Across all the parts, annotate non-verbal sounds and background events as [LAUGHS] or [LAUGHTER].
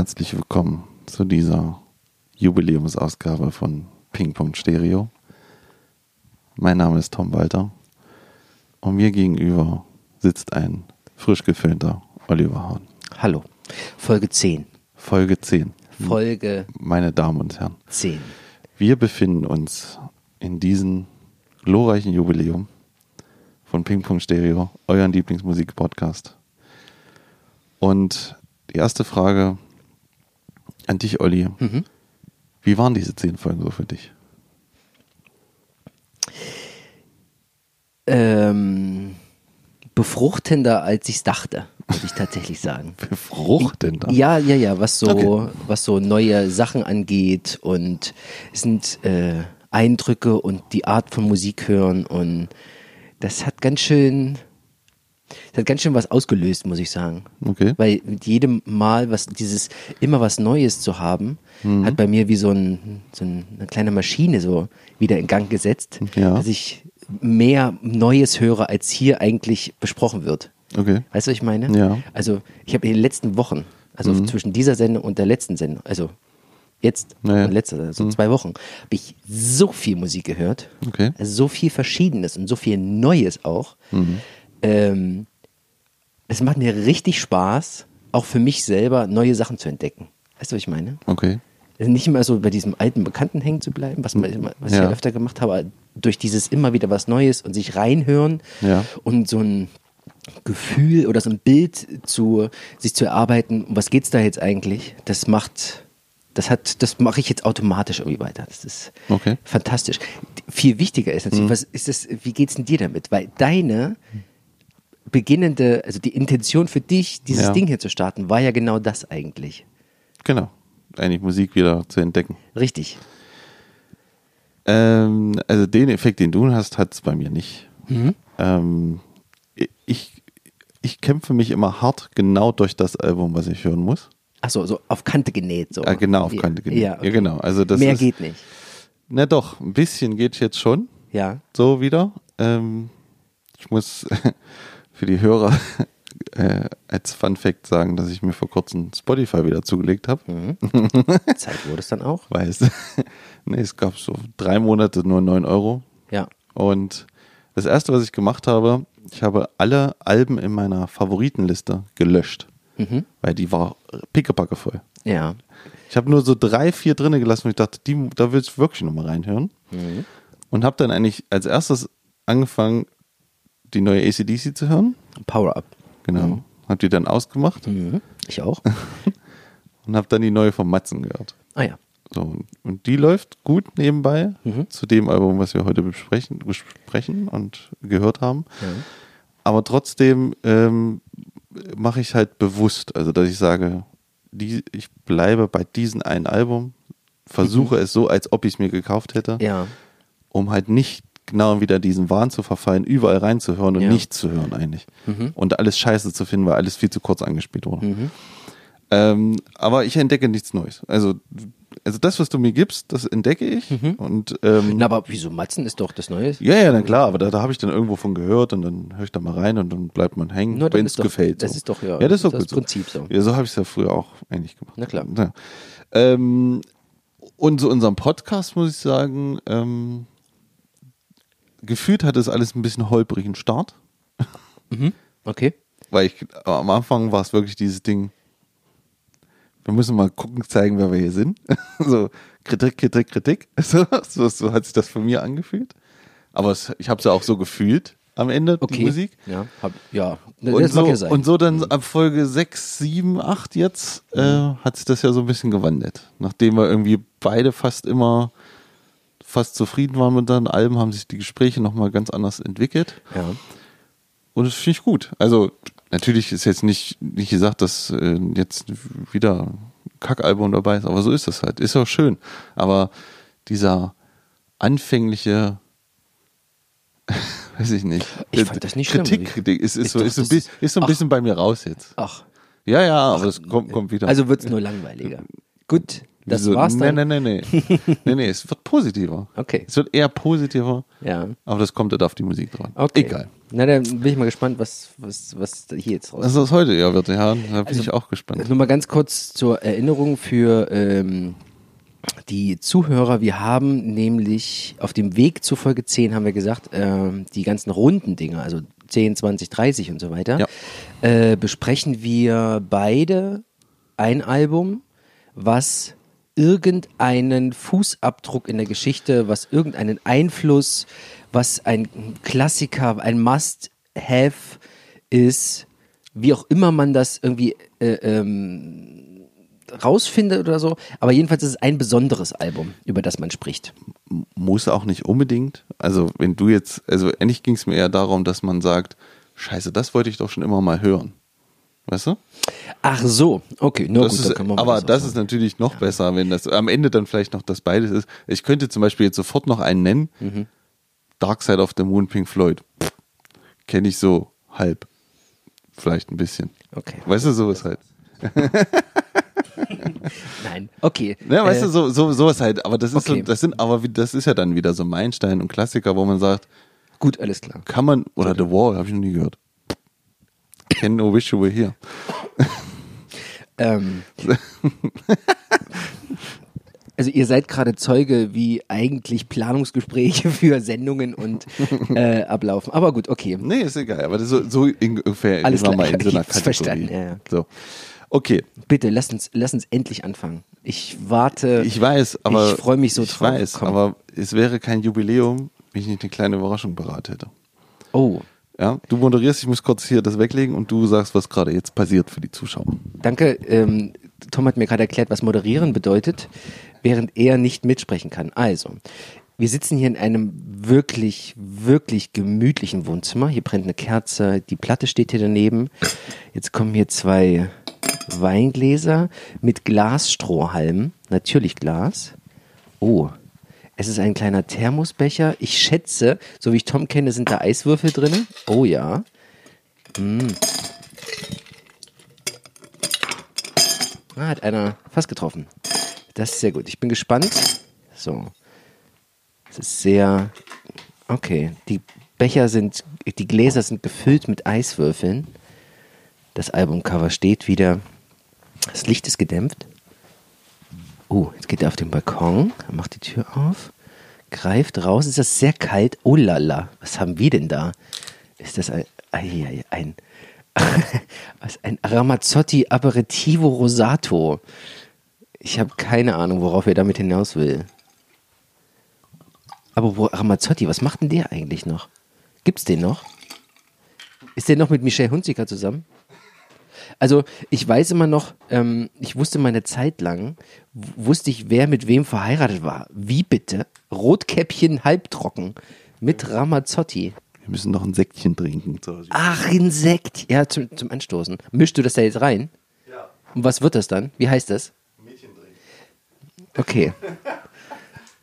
herzlich willkommen zu dieser Jubiläumsausgabe von Ping Pong Stereo. Mein Name ist Tom Walter und mir gegenüber sitzt ein frisch geföhnter Oliver Hahn. Hallo. Folge 10. Folge 10. Folge Meine Damen und Herren, 10. wir befinden uns in diesem glorreichen Jubiläum von Ping Pong Stereo, euren Lieblingsmusik-Podcast. Und die erste Frage an dich, Olli. Mhm. Wie waren diese zehn Folgen so für dich? Ähm, befruchtender, als ich es dachte, würde ich tatsächlich sagen. [LAUGHS] Befruchtender. Ja, ja, ja, was so, Okay. was so neue Sachen angeht und es sind äh, Eindrücke und die Art von Musik hören und das hat ganz schön, das hat ganz schön was ausgelöst, muss ich sagen. Okay. Weil mit jedem Mal, was dieses immer was Neues zu haben, Mhm. hat bei mir wie so, ein, so ein, eine kleine Maschine so wieder in Gang gesetzt, Ja. dass ich mehr Neues höre, als hier eigentlich besprochen wird. Okay. Weißt du, was ich meine? Ja. Also ich habe in den letzten Wochen, also zwischen dieser Sendung und der letzten Sendung, also jetzt Naja. und letzte, also zwei Wochen, habe ich so viel Musik gehört. Okay. Also so viel Verschiedenes und so viel Neues auch. Ähm, es macht mir richtig Spaß, auch für mich selber neue Sachen zu entdecken. Weißt du, was ich meine? Okay. Also nicht immer so bei diesem alten Bekannten hängen zu bleiben, was, man- was ich Ja. ja öfter gemacht habe, durch dieses immer wieder was Neues und sich reinhören Ja. und so ein Gefühl oder so ein Bild zu sich zu erarbeiten, um was geht's da jetzt eigentlich? Das macht, das hat, das mache ich jetzt automatisch irgendwie weiter. Das ist Okay. fantastisch. Viel wichtiger ist natürlich, was ist das, wie geht's denn dir damit? Weil deine beginnende, also die Intention für dich, dieses Ja. Ding hier zu starten, war ja genau das eigentlich. Genau. Eigentlich Musik wieder zu entdecken. Richtig. Ähm, also den Effekt, den du hast, hat es bei mir nicht. Mhm. Ähm, ich, ich kämpfe mich immer hart genau durch das Album, was ich hören muss. Achso, so auf Kante genäht. So. Ah, genau, auf Kante genäht. Ja, Ja, okay. genau. Also das Mehr ist, geht nicht. Na doch, ein bisschen geht jetzt schon. Ja. So wieder. Ähm, ich muss [LAUGHS] für die Hörer [LAUGHS] äh, als Fun Fact sagen, dass ich mir vor kurzem Spotify wieder zugelegt habe. Mhm. [LAUGHS] Zeit wurde es dann auch. Weil es, [LAUGHS] nee, es gab so drei Monate nur 9 Euro. Ja. Und das erste, was ich gemacht habe, ich habe alle Alben in meiner Favoritenliste gelöscht. Mhm. Weil die war pickepacke voll. Ja. Ich habe nur so drei, vier drinne gelassen und ich dachte, die, da will ich wirklich nochmal reinhören. Mhm. Und habe dann eigentlich als erstes angefangen, die neue ACDC zu hören. Power Up. Genau. Hab die dann ausgemacht Mhm. Ich auch. [LAUGHS] und habe dann die neue von Matzen gehört. Ah ja. So, und die läuft gut nebenbei Mhm. zu dem Album, was wir heute besprechen, besprechen und gehört haben. Ja. Aber trotzdem ähm, mache ich halt bewusst, also dass ich sage, die, ich bleibe bei diesem einen Album, versuche es so, als ob ich es mir gekauft hätte, Mhm. Ja. um halt nicht genau wieder diesen Wahn zu verfallen, überall reinzuhören und Ja. nichts zu hören eigentlich. Mhm. Und alles scheiße zu finden, weil alles viel zu kurz angespielt wurde. Ähm, aber ich entdecke nichts Neues. Also, also das, was du mir gibst, das entdecke ich. Und ähm, Na, aber wieso Matzen ist doch das Neue? ja, ja, dann klar, aber da, da habe ich dann irgendwo von gehört und dann höre ich da mal rein und dann bleibt man hängen, wenn es gefällt. das so. ist doch, ja, ja das ist doch das gut Prinzip so. Ja, so habe ich es ja früher auch eigentlich gemacht. Na klar. Ja. Ähm, und so unserem Podcast muss ich sagen, ähm, gefühlt hat es alles ein bisschen holprigen Start, Okay. weil ich am Anfang war es wirklich dieses Ding, wir müssen mal gucken, zeigen, wer wir hier sind. [LAUGHS] so Kritik, Kritik, Kritik. [LAUGHS] So, so, so hat sich das von mir angefühlt. Aber es, ich habe es ja auch so gefühlt am Ende, Okay. die Musik. Ja. Hab, ja. Das Und so, ja und so dann ab Folge 6, 7, 8 jetzt äh, hat sich das ja so ein bisschen gewandelt. Nachdem wir irgendwie beide fast immer fast zufrieden waren mit unseren Alben, haben sich die Gespräche nochmal ganz anders entwickelt. ja. Und das finde ich gut. Also natürlich ist jetzt nicht, nicht gesagt, dass äh, jetzt wieder ein Kackalbum dabei ist, aber so ist das halt. Ist auch schön. Aber dieser anfängliche, [LAUGHS] weiß ich nicht. Ich fand das nicht schlimm. Kritik, Kritik ist, ist, so, ist, so, ein ist so ein ach. bisschen bei mir raus jetzt. Ach. Ja, ja, aber das kommt, kommt wieder. Also wird es nur langweiliger. Gut. Das Wieso? war's dann? Nee, nee, nee, nee. [LAUGHS] nee, nee, es wird positiver. Okay. Es wird eher positiver, Ja. aber das kommt halt auf die Musik dran. Okay. Egal. Na, dann bin ich mal gespannt, was, was, was da hier jetzt raus Was das heute eher wird, ja, da bin Also- ich auch gespannt. Nur mal ganz kurz zur Erinnerung für ähm, die Zuhörer. Wir haben nämlich auf dem Weg zu Folge 10 haben wir gesagt, ähm, die ganzen runden Dinge, also 10, 20, 30 und so weiter, Ja. äh, besprechen wir beide ein Album, was irgendeinen Fußabdruck in der Geschichte, was irgendeinen Einfluss, was ein Klassiker, ein Must-Have ist, wie auch immer man das irgendwie äh, ähm, rausfindet oder so. Aber jedenfalls ist es ein besonderes Album, über das man spricht. Muss auch nicht unbedingt. Also, wenn du jetzt, also eigentlich ging es mir eher darum, dass man sagt, Scheiße, das wollte ich doch schon immer mal hören. Weißt du? Ach so, okay, nur Das gut, ist, mal aber das das ist natürlich noch besser, wenn das am Ende dann vielleicht noch das beides ist. Ich könnte zum Beispiel jetzt sofort noch einen nennen. Mhm. Dark Side of the Moon, Pink Floyd. Kenne ich so halb. Vielleicht ein bisschen. Okay. Weißt du, sowas halt. [LAUGHS] Nein, okay. Ja, weißt Äh, du, so, so, sowas halt. Aber das ist okay. so, das sind, aber das ist ja dann wieder so Meilenstein und Klassiker, wo man sagt, Gut, alles klar. kann man, oder The Wall, habe ich noch nie gehört. Can no wish you were here. Ähm, also ihr seid gerade Zeuge, wie eigentlich Planungsgespräche [LAUGHS] für Sendungen und äh, ablaufen. Aber gut, okay. Nee, ist egal, aber das ist so, so ungefähr Alles klar, mal in so einer [LAUGHS] ich hab's verstanden, Kategorie. ja. So. Okay, Bitte, lass uns, lass uns endlich anfangen. Ich warte. ich weiß, aber Ich freue mich so ich drauf. weiß, Komm. aber es wäre kein Jubiläum, wenn ich nicht eine kleine Überraschung parat hätte. Oh, Ja, du moderierst, ich muss kurz hier das weglegen und du sagst, was gerade jetzt passiert für die Zuschauer. danke. Ähm, Tom hat mir gerade erklärt, was moderieren bedeutet, während er nicht mitsprechen kann. Also, wir sitzen hier in einem wirklich, wirklich gemütlichen Wohnzimmer. Hier brennt eine Kerze, die Platte steht hier daneben. Jetzt kommen hier zwei Weingläser mit Glasstrohhalmen, natürlich Glas. Oh, es ist ein kleiner Thermosbecher. Ich schätze, so wie ich Tom kenne, sind da Eiswürfel drin. Oh ja. Ah, hat einer fast getroffen. Das ist sehr gut. Ich bin gespannt. So. Es ist sehr. Okay. Die Becher sind. Die Gläser sind gefüllt mit Eiswürfeln. Das Albumcover steht wieder. Das Licht ist gedämpft. Oh, jetzt geht er auf den Balkon. Macht die Tür auf. Greift raus. Ist das sehr kalt? Oh lala. Was haben wir denn da? Ist das ein. Ein. [LAUGHS] ein ein Ramazzotti Aperitivo Rosato. Ich habe keine Ahnung, worauf er damit hinaus will. Aber wo Ramazzotti, was macht denn der eigentlich noch? Gibt's den noch? Ist der noch mit Michel Hunziker zusammen? Also ich weiß immer noch, ähm, ich wusste meine Zeit lang, wusste ich, wer mit wem verheiratet war. Wie bitte? Rotkäppchen halbtrocken mit Ramazzotti. Wir müssen noch ein Säckchen trinken. Ach, Insekt. Ja, zum, zum Anstoßen. Mischst du das da jetzt rein? Ja. Und was wird das dann? Wie heißt das? Okay.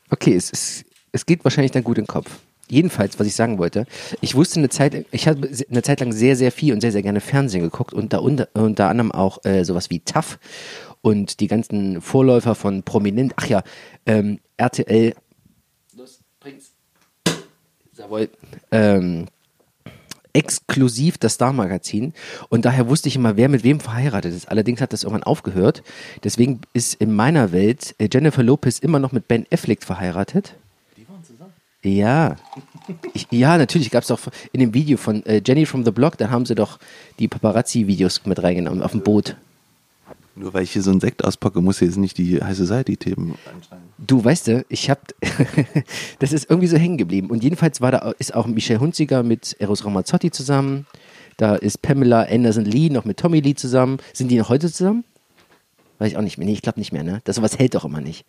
Okay, es, es, es geht wahrscheinlich dann gut in den Kopf. Jedenfalls, was ich sagen wollte, ich wusste eine Zeit, ich habe eine Zeit lang sehr, sehr viel und sehr, sehr gerne Fernsehen geguckt und da unter, unter anderem auch äh, sowas wie TAF und die ganzen Vorläufer von Prominent, ach ja, ähm, RTL. Los, bring's. Jawohl. Ähm, exklusiv das Star-Magazin und daher wusste ich immer, wer mit wem verheiratet ist. Allerdings hat das irgendwann aufgehört. Deswegen ist in meiner Welt äh, Jennifer Lopez immer noch mit Ben Affleck verheiratet. Ja. Ich, ja, natürlich gab es doch in dem Video von äh, Jenny from the Block, da haben sie doch die Paparazzi-Videos mit reingenommen auf dem Boot. Nur weil ich hier so einen Sekt auspacke, muss jetzt nicht die High Society-Themen anscheinend. Du weißt du, ich hab, [LAUGHS] das ist irgendwie so hängen geblieben. Und jedenfalls war da ist auch Michel Hunziker mit Eros Ramazzotti zusammen. Da ist Pamela Anderson Lee noch mit Tommy Lee zusammen. Sind die noch heute zusammen? Weiß ich auch nicht mehr. Nee, ich glaube nicht mehr, ne? Das sowas hält doch immer nicht.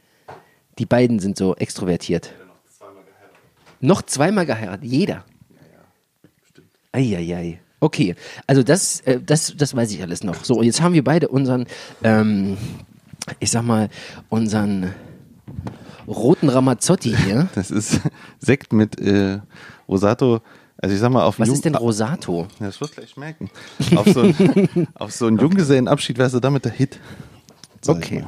Die beiden sind so extrovertiert. Noch zweimal geheiratet, jeder. Eieiei. Okay, also das, äh, das, das weiß ich alles noch. So, und jetzt haben wir beide unseren, ähm, ich sag mal, unseren roten Ramazzotti hier. [LAUGHS] Das ist Sekt mit äh, Rosato. Also ich sag mal, auf Was ist denn Rosato? Ja, Das wird gleich merken. Auf so, ein, [LAUGHS] auf so einen Junggesellenabschied wärst du damit der Hit. Okay.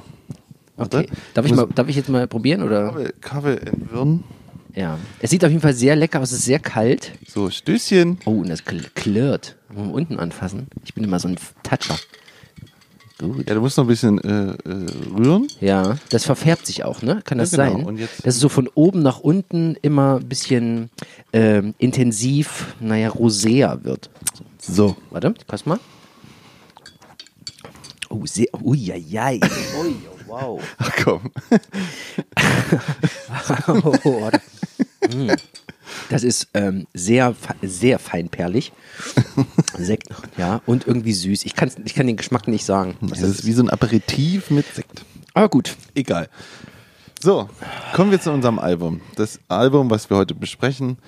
Okay. Darf ich, mal, darf ich jetzt mal probieren? Oder? Kabel, Kabel entwirren. Ja. Es sieht auf jeden Fall sehr lecker aus. Es ist sehr kalt. So, Stößchen. Oh, und das kl- klirrt. Unten anfassen? Ich bin immer so ein Toucher. Gut. Ja, du musst noch ein bisschen äh, äh, rühren. Ja, das verfärbt sich auch, ne? Kann das Ja, genau. sein? Und jetzt- Dass es so von oben nach unten immer ein bisschen ähm, intensiv, naja, roséer wird. So. Warte, kost mal. Oh, sehr, uiuiui. Ui, wow. [LAUGHS] Ach komm. Oh. [LAUGHS] Mm. [LAUGHS] Das ist ähm, sehr, sehr feinperlig. Sekt, ja, und irgendwie süß. Ich, kann's, ich kann den Geschmack nicht sagen. Das ist wie so ein Aperitif mit Sekt. Aber gut. Egal. So, kommen wir zu unserem Album. Das Album, was wir heute besprechen,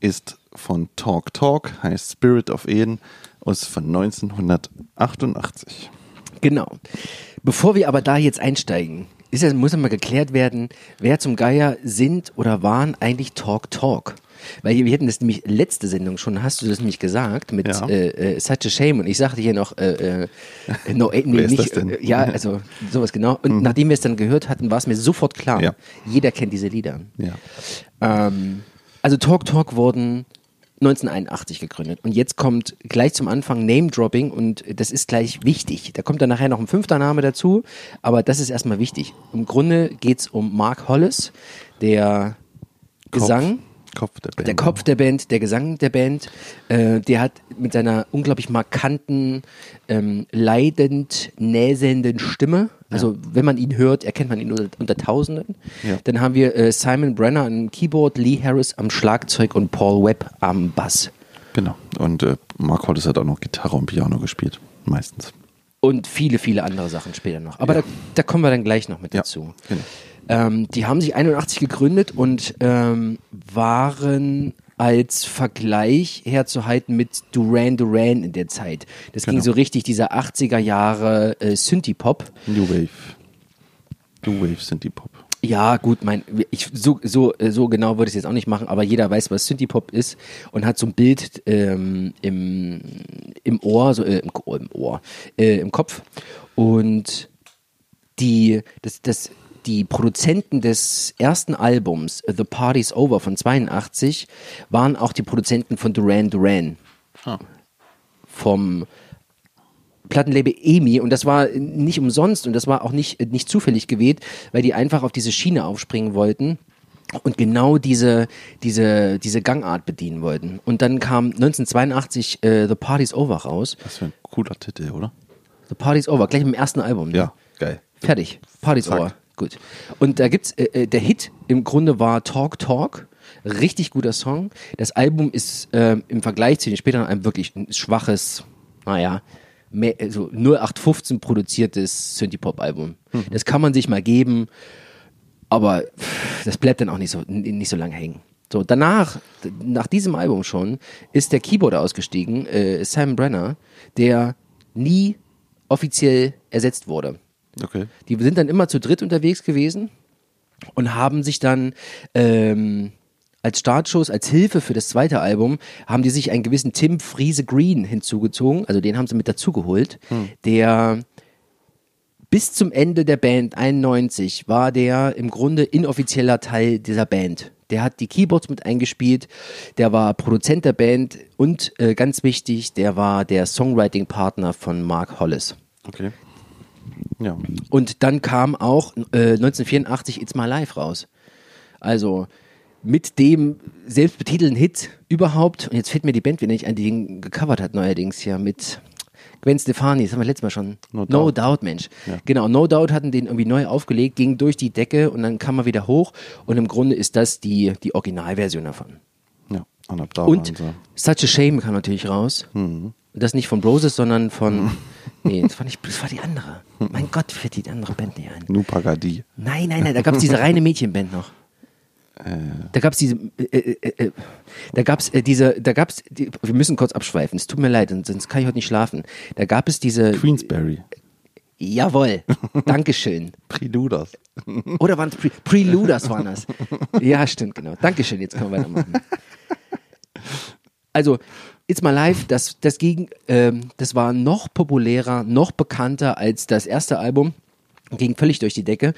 ist von Talk Talk, heißt Spirit of Eden, ist von 1988. Genau. Bevor wir aber da jetzt einsteigen, ist ja, muss ja mal geklärt werden, wer zum Geier sind oder waren eigentlich Talk Talk. Weil wir hätten das nämlich letzte Sendung schon, hast du das nämlich gesagt, mit Ja. äh, äh, Such a Shame. Und ich sagte hier noch, äh, äh, no, äh, nee, nicht? Äh, ja, also sowas genau. Und nachdem wir es dann gehört hatten, war es mir sofort klar. Ja. Jeder kennt diese Lieder. Ja. Ähm, also Talk Talk wurden 1981 gegründet. Und jetzt kommt gleich zum Anfang Name-Dropping und das ist gleich wichtig. Da kommt dann nachher noch ein fünfter Name dazu, aber das ist erstmal wichtig. Im Grunde geht es um Mark Hollis, der Gesang, Kopf der Band. der Kopf der Band, der Gesang der Band, äh, der hat mit seiner unglaublich markanten, ähm, leidend näsenden Stimme, also wenn man ihn hört, erkennt man ihn unter, unter Tausenden. Ja. Dann haben wir äh, Simon Brenner am Keyboard, Lee Harris am Schlagzeug und Paul Webb am Bass. Genau. Und äh, Mark Hollis hat auch noch Gitarre und Piano gespielt. Meistens. Und viele, viele andere Sachen später noch. Aber da, da kommen wir dann gleich noch mit Ja, dazu. genau. Ähm, die haben sich 81 gegründet und ähm, waren als Vergleich herzuhalten mit Duran Duran in der Zeit. Das ging Genau. so richtig dieser 80er Jahre äh, Synthie-Pop. New Wave. New Wave sind die Pop. Ja, gut, mein, ich, so, so, äh, so genau würde ich es jetzt auch nicht machen, aber jeder weiß, was Synthie-Pop ist und hat so ein Bild ähm, im, im Ohr, so, äh, im, im Ohr, äh, im Kopf. Und die, das, das, die Produzenten des ersten Albums, The Party's Over von 82, waren auch die Produzenten von Duran Duran Ah. vom Plattenlabel EMI und das war nicht umsonst und das war auch nicht, nicht zufällig gewählt, weil die einfach auf diese Schiene aufspringen wollten und genau diese, diese, diese Gangart bedienen wollten. Und dann kam 1982 äh, The Party's Over raus. Was für ein cooler Titel, oder? The Party's Over, gleich im ersten Album. ne? Ja, geil. Fertig. Party's Zack. over. Gut. Und da gibt's, äh, äh, der Hit im Grunde war Talk Talk. Richtig guter Song. Das Album ist ähm, im Vergleich zu den späteren Alben wirklich ein schwaches, naja, mehr, also 0815 produziertes Synthie-Pop-Album. Das kann man sich mal geben, aber pff, das bleibt dann auch nicht so, nicht so lange hängen. So, danach, nach diesem Album schon, ist der Keyboarder ausgestiegen, äh, Simon Brenner, der nie offiziell ersetzt wurde. Okay. Die sind dann immer zu dritt unterwegs gewesen und haben sich dann ähm, als Startshows, als Hilfe für das zweite Album, haben die sich einen gewissen Tim Friese Green hinzugezogen, also den haben sie mit dazugeholt, der bis zum Ende der Band 91 war der im Grunde inoffizieller Teil dieser Band. Der hat die Keyboards mit eingespielt, der war Produzent der Band und äh, ganz wichtig, der war der Songwriting-Partner von Mark Hollis. Okay. Ja. Und dann kam auch äh, 1984 It's My Life raus. Also mit dem selbstbetitelten Hit überhaupt. Und jetzt fällt mir die Band wieder nicht ein, die den gecovert hat neuerdings ja mit Gwen Stefani. Das haben wir letztes Mal schon. No No, Doubt. Doubt. Mensch. Ja. Genau, No Doubt hatten den irgendwie neu aufgelegt, ging durch die Decke und dann kam er wieder hoch. Und im Grunde ist das die, die Originalversion davon. Ja. Und ab da Und sie. Such a Shame kam natürlich raus. Mhm. Und das nicht von Broses, sondern von. [LAUGHS] nee, das war, nicht, das war die andere. Mein Gott, fällt die andere Band nicht ein. Nu Pagadi. Nein, nein, nein, da gab es diese reine Mädchenband noch. Da gab es diese, äh, äh, äh, da gab es äh, diese, da gab es, wir müssen kurz abschweifen, es tut mir leid, sonst kann ich heute nicht schlafen. Da gab es diese, Queensberry. jawohl, [LAUGHS] Dankeschön. Preluders. Oder waren es Pre Preluders waren das? [LAUGHS] Ja, stimmt, genau. Dankeschön, jetzt können wir weitermachen. Also, It's My Life, das, das ging, ähm, das war noch populärer, noch bekannter als das erste Album. ging völlig durch die Decke.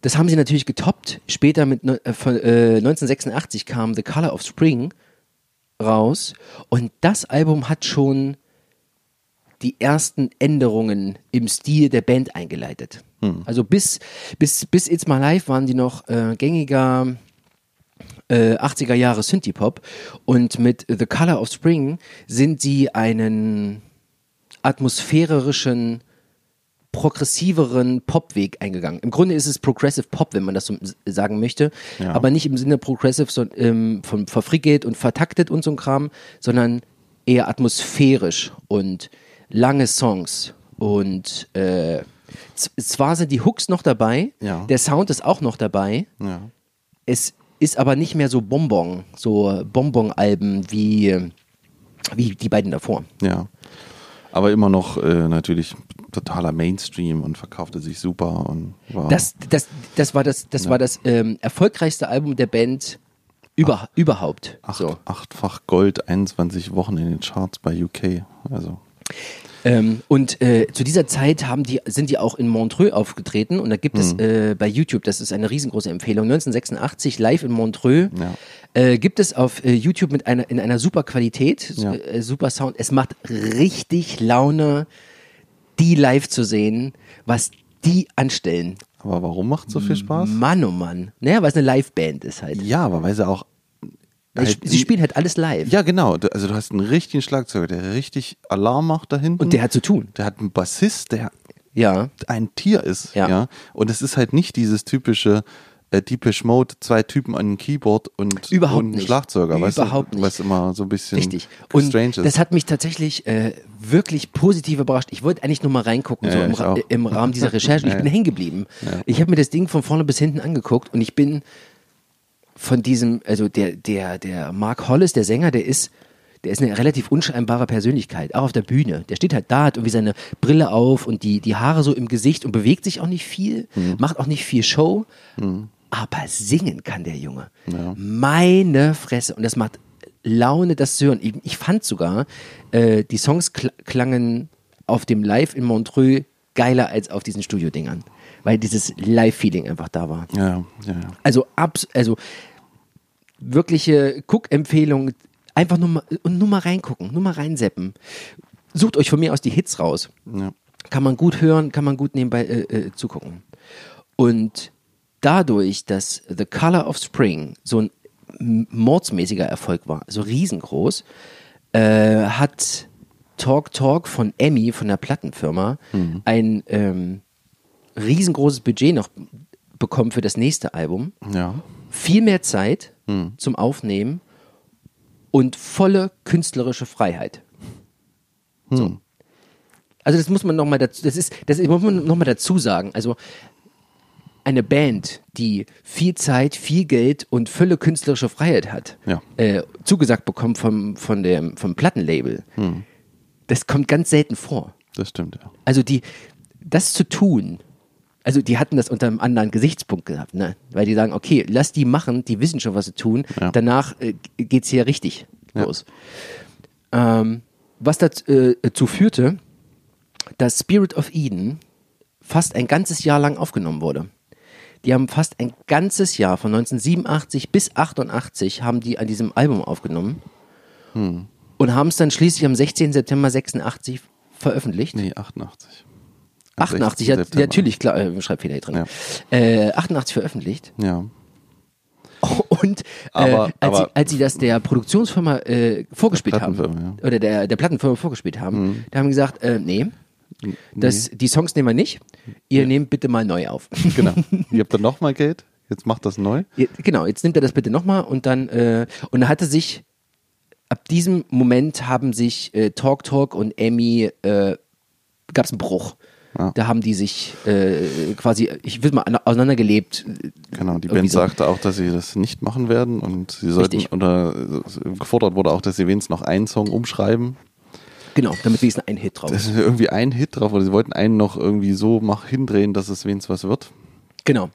Das haben sie natürlich getoppt. Später mit äh, von, äh, 1986 kam The Color of Spring raus und das Album hat schon die ersten Änderungen im Stil der Band eingeleitet. Also bis, bis, bis It's My Life waren die noch äh, gängiger äh, 80er Jahre Synthie-Pop und mit The Color of Spring sind sie einen atmosphärischen, progressiveren Popweg eingegangen. Im Grunde ist es Progressive Pop, wenn man das so sagen möchte, Ja. aber nicht im Sinne Progressive so, ähm, von verfrickelt und vertaktet und so ein Kram, sondern eher atmosphärisch und lange Songs und äh, zwar sind die Hooks noch dabei, Ja. der Sound ist auch noch dabei, Ja. es ist aber nicht mehr so Bonbon, so Bonbon-Alben wie, wie die beiden davor. Ja. Aber immer noch äh, natürlich totaler Mainstream und verkaufte sich super und war Das, das, das war das, das, war das ähm, erfolgreichste Album der Band über, überhaupt. acht, So. achtfach Gold, 21 Wochen in den Charts bei UK. Also Ähm, und äh, zu dieser Zeit haben die, sind die auch in Montreux aufgetreten und da gibt es äh, bei YouTube, das ist eine riesengroße Empfehlung, 1986 live in Montreux, Ja. äh, gibt es auf äh, YouTube mit einer, in einer super Qualität, Ja. äh, super Sound. Es macht richtig Laune, die live zu sehen, was die anstellen. Aber warum macht so viel Spaß? Mann, oh Mann. Naja, weil es eine Liveband ist halt. Ja, aber weil sie auch. Sie, halt- sie spielen halt alles live. Ja, genau. Also du hast einen richtigen Schlagzeuger, der richtig Alarm macht da hinten. Und der hat zu tun. Der hat einen Bassist, der Ja. ein Tier ist. Ja. Ja. Und es ist halt nicht dieses typische äh, Deepish Mode, zwei Typen an einem Keyboard und, Überhaupt und ein nicht. Schlagzeuger. weißt Überhaupt du, nicht. Was immer so ein bisschen Richtig. Und strange ist. das hat mich tatsächlich äh, wirklich positiv überrascht. Ich wollte eigentlich nur mal reingucken, Ja, so im, Ra auch. im Rahmen dieser [LAUGHS] Recherche. Ich bin hängen geblieben. Ich habe mir das Ding von vorne bis hinten angeguckt und ich bin von diesem, also der, der, der Mark Hollis, der Sänger, der ist, der ist eine relativ unscheinbare Persönlichkeit, auch auf der Bühne. Der steht halt da, hat irgendwie seine Brille auf und die, die Haare so im Gesicht und bewegt sich auch nicht viel, Mhm. macht auch nicht viel Show, aber singen kann der Junge. Meine Fresse. Und das macht Laune, das zu hören. Ich, ich fand sogar, äh, die Songs kl klangen auf dem Live in Montreux geiler als auf diesen Studio-Dingern. Weil dieses Live-Feeling einfach da war. ja, ja, ja. Also, abs also wirkliche Guck-Empfehlung. Einfach nur mal, und nur mal reingucken, nur mal reinseppen. Sucht euch von mir aus die Hits raus. ja. Kann man gut hören, kann man gut nebenbei äh, äh, zugucken. Und dadurch, dass The Color of Spring so ein mordsmäßiger Erfolg war, so riesengroß, äh, hat Talk Talk von Emmy, von der Plattenfirma, ein ähm, riesengroßes Budget noch bekommen für das nächste Album. ja. Viel mehr Zeit zum Aufnehmen und volle künstlerische Freiheit. So. Also das muss man nochmal dazu, das ist, das muss man noch mal dazu sagen. Also eine Band, die viel Zeit, viel Geld und Fülle künstlerische Freiheit hat, Ja. äh, zugesagt bekommt vom, von dem, vom Plattenlabel, das kommt ganz selten vor. Das stimmt, ja. Also die, das zu tun, also die hatten das unter einem anderen Gesichtspunkt gehabt, ne? Weil die sagen, okay, lass die machen, die wissen schon, was sie tun. Ja. Danach äh, geht's hier richtig Ja. los. Ähm, was dazu äh, führte, dass Spirit of Eden fast ein ganzes Jahr lang aufgenommen wurde. Die haben fast ein ganzes Jahr, von 1987 bis 88, haben die an diesem Album aufgenommen Hm. und haben es dann schließlich am 16. September 86 veröffentlicht. Nee, 88. Am 88, 16. ja, September. natürlich, klar, äh, Schreibfehler hier drin. Ja. Äh, 88 veröffentlicht. Ja. [LAUGHS] Und äh, Aber- als, aber- sie, als sie das der Produktionsfirma äh, vorgespielt haben, Plattenfirma, oder der, der Plattenfirma vorgespielt haben, Mhm. da haben die gesagt, äh, nee, das, die Songs nehmen wir nicht, ihr nehmt bitte mal neu auf. [LAUGHS] Genau. [LAUGHS] Ihr habt dann nochmal Geld, jetzt macht das neu. Ihr- genau, jetzt nimmt er das bitte nochmal und dann, äh, und dann hatte sich, ab diesem Moment haben sich äh, Talk Talk und Emmy, äh, gab es einen Bruch. Ja. Da haben die sich äh, quasi, ich will mal an- auseinandergelebt. Genau, die Band so. sagte auch, dass sie das nicht machen werden und sie sollten, Richtig. oder gefordert wurde auch, dass sie wenigstens noch einen Song umschreiben. Genau, damit wenigstens ein Hit drauf Das ist. ist irgendwie ein Hit drauf, oder sie wollten einen noch irgendwie so mach, hindrehen, dass es wenigstens was wird. Genau.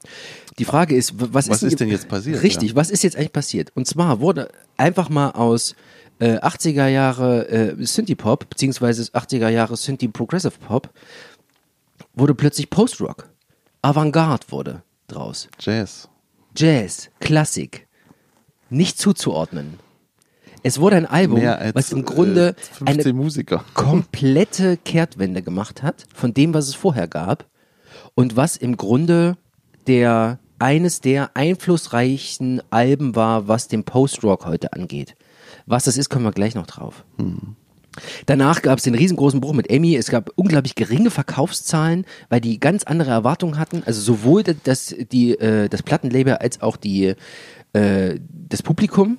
Die Frage ist, was, Was ist, ist denn jetzt passiert, Richtig, ja? was ist jetzt eigentlich passiert? Und zwar wurde einfach mal aus äh, 80er Jahre äh, Synthie-Pop, beziehungsweise 80er Jahre Synthie-Progressive Pop, wurde plötzlich Post-Rock. Avantgarde wurde draus. Jazz. Jazz, Klassik, nicht zuzuordnen. Es wurde ein Album, als was im Grunde äh, 15 eine Musiker. [LAUGHS] komplette Kehrtwende gemacht hat von dem, was es vorher gab und was im Grunde der eines der einflussreichsten Alben war, was den Post-Rock heute angeht. Was das ist, kommen wir gleich noch drauf. Danach gab es den riesengroßen Bruch mit Emmy. Es gab unglaublich geringe Verkaufszahlen, weil die ganz andere Erwartungen hatten. Also sowohl das, die, äh, das Plattenlabel als auch die, äh, das Publikum.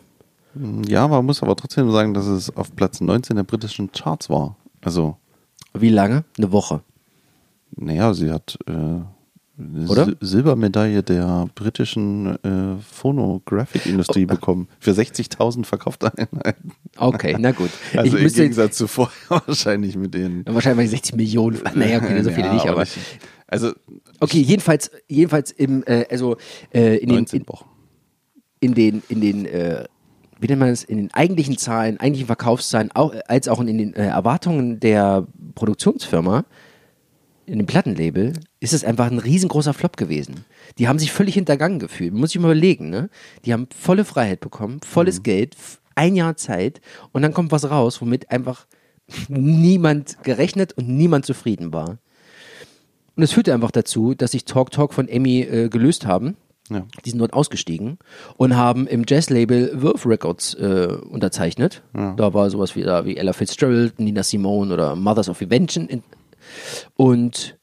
Ja, man muss aber trotzdem sagen, dass es auf Platz 19 der britischen Charts war. Also, Wie lange? Eine Woche. naja, sie hat äh, Oder? Sil Silbermedaille der britischen äh, Phonographic-Industrie Oh. bekommen. Für 60.000 verkaufte Einheiten. Okay, na gut. [LAUGHS] Also ich im Gegensatz zu vorher [LAUGHS] wahrscheinlich mit den... wahrscheinlich 60 Millionen. Naja, okay, so [LAUGHS] viele Ja, nicht, aber. Also, Okay, jedenfalls, jedenfalls im, äh, also äh, in den, 19 in, Wochen. in den, in den, äh, wie nennt man es, in den eigentlichen Zahlen, eigentlichen Verkaufszahlen, auch, als auch in den äh, Erwartungen der Produktionsfirma, in dem Plattenlabel, ist es einfach ein riesengroßer Flop gewesen. Die haben sich völlig hintergangen gefühlt. Muss ich mal überlegen, ne? Die haben volle Freiheit bekommen, volles Geld, f- ein Jahr Zeit und dann kommt was raus, womit einfach niemand gerechnet und niemand zufrieden war. Und es führte einfach dazu, dass sich Talk Talk von Emmy äh, gelöst haben. Ja. Die sind dort ausgestiegen und haben im Jazzlabel Verve Records äh, unterzeichnet. Da war sowas wie, da, wie Ella Fitzgerald, Nina Simone oder Mothers of Invention in, und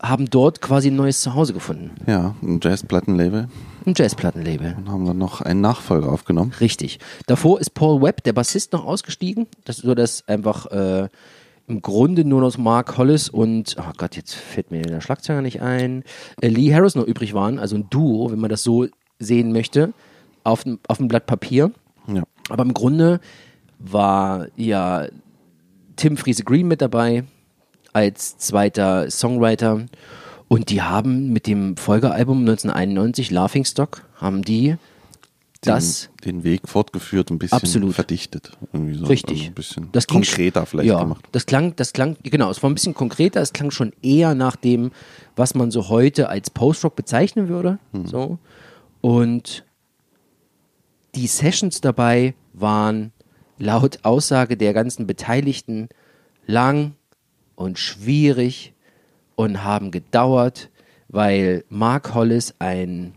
haben dort quasi ein neues Zuhause gefunden. Ja, ein Jazz-Plattenlabel. Ein Jazzplattenlabel. Und haben dann noch einen Nachfolger aufgenommen. Richtig. Davor ist Paul Webb, der Bassist, noch ausgestiegen, das, so dass einfach äh, im Grunde nur noch Mark Hollis und, oh Gott, jetzt fällt mir der Schlagzeuger nicht ein, äh, Lee Harris noch übrig waren, also ein Duo, wenn man das so sehen möchte, auf dem, auf dem Blatt Papier. Ja. Aber im Grunde war ja Tim Friese Green mit dabei als zweiter Songwriter und die haben mit dem Folgealbum 1991 Laughing Stock haben die das den, den Weg fortgeführt, ein bisschen Absolut. verdichtet. Irgendwie so. Richtig. Also ein bisschen das ging konkreter vielleicht ja, gemacht. Das klang, das klang, genau, es war ein bisschen konkreter, es klang schon eher nach dem, was man so heute als Post-Rock bezeichnen würde. Hm. So. Und die Sessions dabei waren laut Aussage der ganzen Beteiligten lang und schwierig und haben gedauert, weil Mark Hollis ein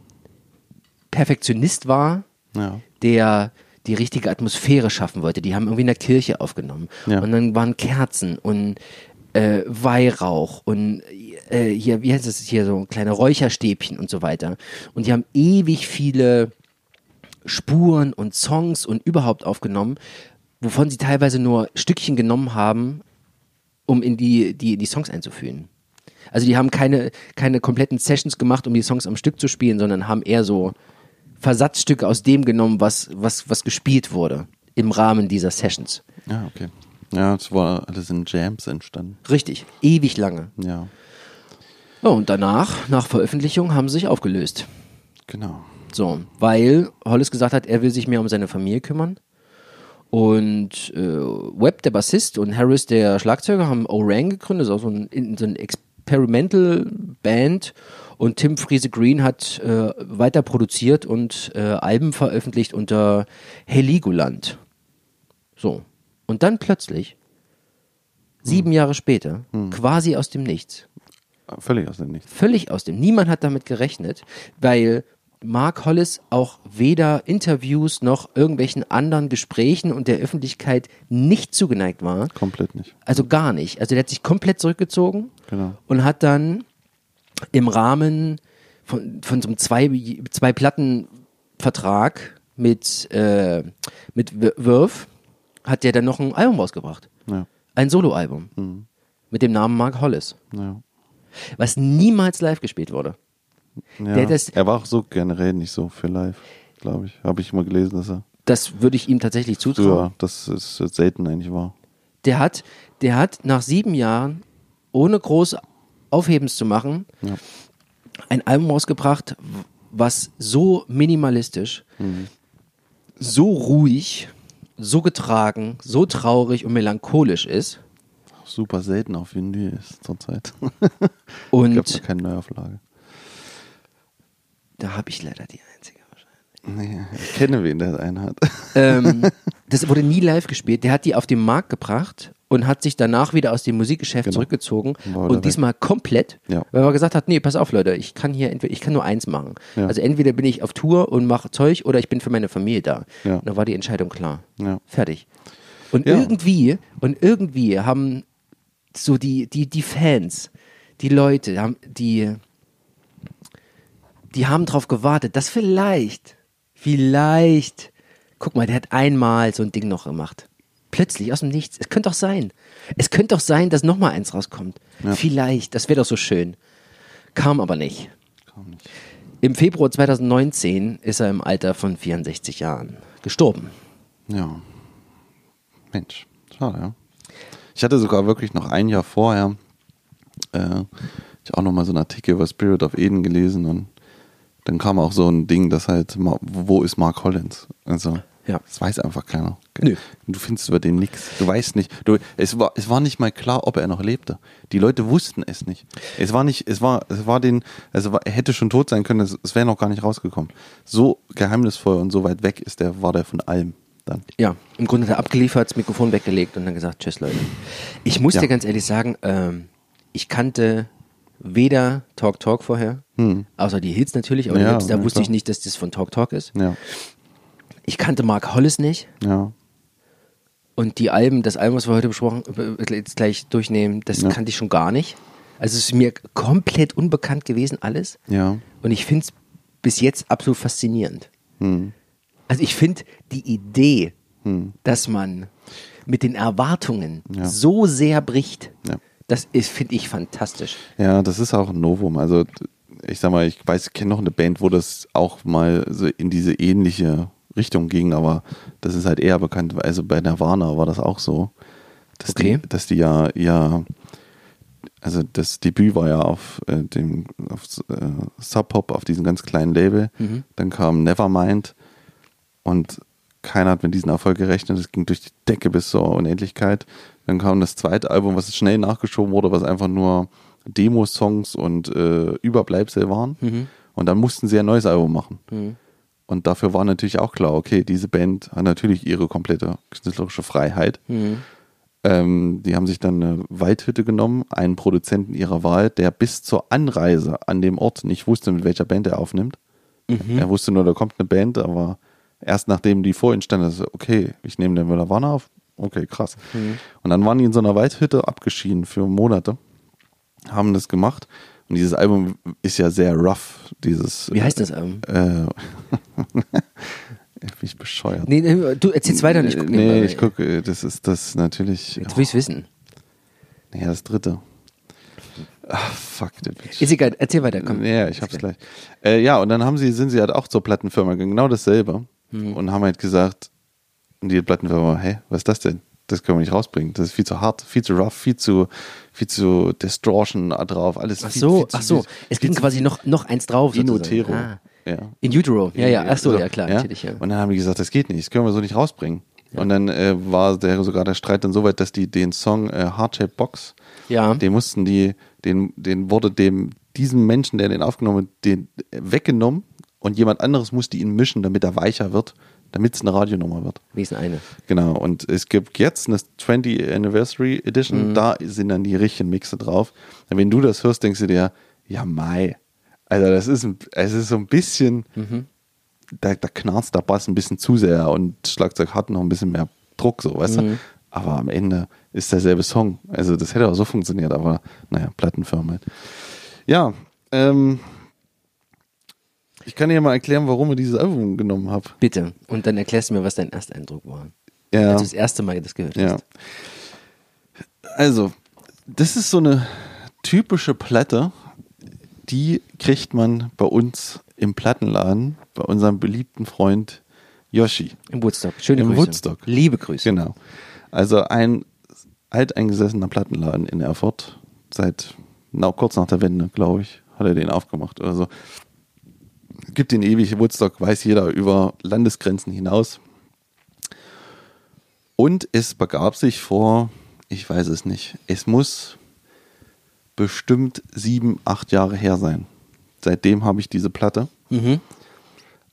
Perfektionist war, Ja. der die richtige Atmosphäre schaffen wollte. Die haben irgendwie in der Kirche aufgenommen. Ja. Und dann waren Kerzen und äh, Weihrauch und äh, hier, wie heißt es hier, so kleine Räucherstäbchen und so weiter. Und die haben ewig viele Spuren und Songs und überhaupt aufgenommen, wovon sie teilweise nur Stückchen genommen haben, um in die, die, die Songs einzufühlen. Also die haben keine, keine kompletten Sessions gemacht, um die Songs am Stück zu spielen, sondern haben eher so Versatzstücke aus dem genommen, was, was, was gespielt wurde im Rahmen dieser Sessions. Ja, okay. Ja, es war alles in Jams entstanden. Richtig, ewig lange. Ja, Ja, und danach, nach Veröffentlichung, haben sie sich aufgelöst. genau. So, weil Hollis gesagt hat, er will sich mehr um seine Familie kümmern. Und äh, Webb, der Bassist, und Harris, der Schlagzeuger, haben Orang gegründet, das ist auch so ein, in- so ein Experimental Band. Und Tim Friese Green hat äh, weiter produziert und äh, Alben veröffentlicht unter Heligoland. So. Und dann plötzlich, sieben Jahre später, quasi aus dem Nichts, Völlig aus dem Nichts. völlig aus dem. Niemand hat damit gerechnet, weil Mark Hollis auch weder Interviews noch irgendwelchen anderen Gesprächen und der Öffentlichkeit nicht zugeneigt war. Komplett nicht. Also gar nicht. Also der hat sich komplett zurückgezogen Genau. und hat dann im Rahmen von, von so einem zwei, zwei Platten-Vertrag mit, äh, mit Wir- Wirf hat der dann noch ein Album rausgebracht. Ja. Ein Soloalbum. Mit dem Namen Mark Hollis. ja. Was niemals live gespielt wurde. Ja. Das- er war auch so generell nicht so für live, glaube ich. Habe ich mal gelesen, dass er Das würde ich ihm tatsächlich zutrauen. früher, dass es selten eigentlich war. Der hat, der hat nach sieben Jahren, ohne groß Aufhebens zu machen, Ja. ein Album rausgebracht, was so minimalistisch, so ruhig, so getragen, so traurig und melancholisch ist. super selten auf Vinyl ist zurzeit. [LAUGHS] Und ja keine Neuauflage. Da habe ich leider die einzige wahrscheinlich. Nee, ich kenne wen, der einen hat. ähm, [LAUGHS] das wurde nie live gespielt. Der hat die auf den Markt gebracht und hat sich danach wieder aus dem Musikgeschäft Genau. zurückgezogen War und weg. diesmal komplett, Ja. weil er gesagt hat, nee, pass auf Leute, ich kann hier entweder, ich kann nur eins machen. Ja. Also entweder bin ich auf Tour und mache Zeug oder ich bin für meine Familie da. Ja. Und da war die Entscheidung klar. Fertig. Und irgendwie, und irgendwie haben so die, die, die Fans, die Leute, haben, die, die haben drauf gewartet, dass vielleicht, vielleicht, guck mal, der hat einmal so ein Ding noch gemacht. Plötzlich aus dem Nichts. Es könnte doch sein. Es könnte doch sein, dass nochmal eins rauskommt. Vielleicht. Das wäre doch so schön. Kam aber nicht. Kam nicht. Im Februar 2019 ist er im Alter von 64 Jahren gestorben. Ja. Mensch, schade, ja. Ich hatte sogar wirklich noch ein Jahr vorher, äh, ich auch noch mal so einen Artikel über Spirit of Eden gelesen und dann kam auch so ein Ding, das halt, wo ist Mark Collins? Also, Ja. das weiß einfach keiner. Nö. Du findest über den nichts. Du weißt nicht. Du, es, war, es war nicht mal klar, ob er noch lebte. Die Leute wussten es nicht. Es war nicht, es war, es war den, also war, er hätte schon tot sein können, es, es wäre noch gar nicht rausgekommen. So geheimnisvoll und so weit weg ist der, war der von allem dann. Ja, im Grunde hat er abgeliefert, das Mikrofon weggelegt und dann gesagt, tschüss Leute. Ich muss Ja. dir ganz ehrlich sagen, ähm, ich kannte weder Talk Talk vorher, außer die Hits natürlich, aber Hm. Ja, selbst da wusste ich nicht, dass das von Talk Talk ist. Ja, Ich kannte Mark Hollis nicht ja, und die Alben, das Album, was wir heute besprochen, jetzt gleich durchnehmen, das kannte ich schon gar nicht. Also es ist mir komplett unbekannt gewesen alles ja. und ich finde es bis jetzt absolut faszinierend. Hm. Also ich finde die Idee, dass man mit den Erwartungen so sehr bricht. Das ist, finde ich, fantastisch. Ja, das ist auch ein Novum. Also ich sag mal, ich weiß, ich kenne noch eine Band, wo das auch mal so in diese ähnliche Richtung ging, aber das ist halt eher bekannt. Also bei Nirvana war das auch so, dass Okay. die, dass die ja, ja, also das Debüt war ja auf äh, dem auf, äh, Sub Pop auf diesem ganz kleinen Label. Dann kam Nevermind und keiner hat mit diesem Erfolg gerechnet. Es ging durch die Decke bis zur Unendlichkeit. Dann kam das zweite Album, was schnell nachgeschoben wurde, was einfach nur Demo-Songs und äh, Überbleibsel waren. Und dann mussten sie ein neues Album machen. Und dafür war natürlich auch klar, okay, diese Band hat natürlich ihre komplette künstlerische Freiheit. Ähm, die haben sich dann eine Waldhütte genommen, einen Produzenten ihrer Wahl, der bis zur Anreise an dem Ort nicht wusste, mit welcher Band er aufnimmt. Er wusste nur, da kommt eine Band, aber erst nachdem die vor ihm stand, ist er, okay, ich nehme den Müller-Warner auf. Okay, krass. Und dann waren die in so einer Waldhütte abgeschieden für Monate, haben das gemacht. Und dieses Album ist ja sehr rough, dieses. Wie heißt das Album? Äh, [LAUGHS] bin ich bescheuert. Nee, du erzählst weiter und ich gucke Nee, ich gucke, das ist das natürlich. Jetzt will ich es wissen. Ja, das dritte. Ach, fuck. Ist egal, erzähl weiter, komm. Ja, ich hab's gleich. Äh, ja, und dann haben sie, sind sie halt auch zur Plattenfirma gegangen, genau dasselbe. Mhm. Und haben halt gesagt, und die Plattenfirma, hä, was ist das denn? Das können wir nicht rausbringen. Das ist viel zu hart, viel zu rough, viel zu, viel zu Distortion drauf, alles Ach viel, so, viel zu, ach so. Es viel ging zu quasi noch, noch eins drauf. In. Utero. Ah. Ja. In Utero, ja, ja, ach so, So, ja klar, natürlich, ja. Und dann haben die gesagt, das geht nicht, das können wir so nicht rausbringen. Und dann äh, war der, sogar der Streit dann so weit, dass die den Song äh, Heart Shape Box, Ja. den mussten die, den, den wurde dem, diesem Menschen, der den aufgenommen hat, den äh, weggenommen und jemand anderes musste ihn mischen, damit er weicher wird, damit es eine Radionummer wird. Wenigstens eine. Genau, und es gibt jetzt eine 20 Anniversary Edition, Mhm. da sind dann die richtigen Mixe drauf. Und wenn du das hörst, denkst du dir, ja, Mai. Also das ist, es ist so ein bisschen, Mhm. da, da knarzt der Bass ein bisschen zu sehr und Schlagzeug hat noch ein bisschen mehr Druck, so, weißt Mhm. du? Aber am Ende ist derselbe Song. Also das hätte auch so funktioniert, aber naja, Plattenfirma halt. Ja, ähm, ich kann dir mal erklären, warum ich dieses Album genommen habe. Bitte. Und dann erklärst du mir, was dein Ersteindruck war. Ja. Als du das erste Mal das gehört Ja. hast. Also, das ist so eine typische Platte, die kriegt man bei uns im Plattenladen, bei unserem beliebten Freund Yoshi. Im Woodstock. Schöne Im Grüße. Woodstock. Liebe Grüße. Genau. Also ein alteingesessener Plattenladen in Erfurt, seit na, kurz nach der Wende, glaube ich, hat er den aufgemacht oder so. Gibt den ewig, Woodstock weiß jeder über Landesgrenzen hinaus. Und es begab sich vor ich weiß es nicht. Es muss bestimmt sieben, acht Jahre her sein. Seitdem habe ich diese Platte. Mhm.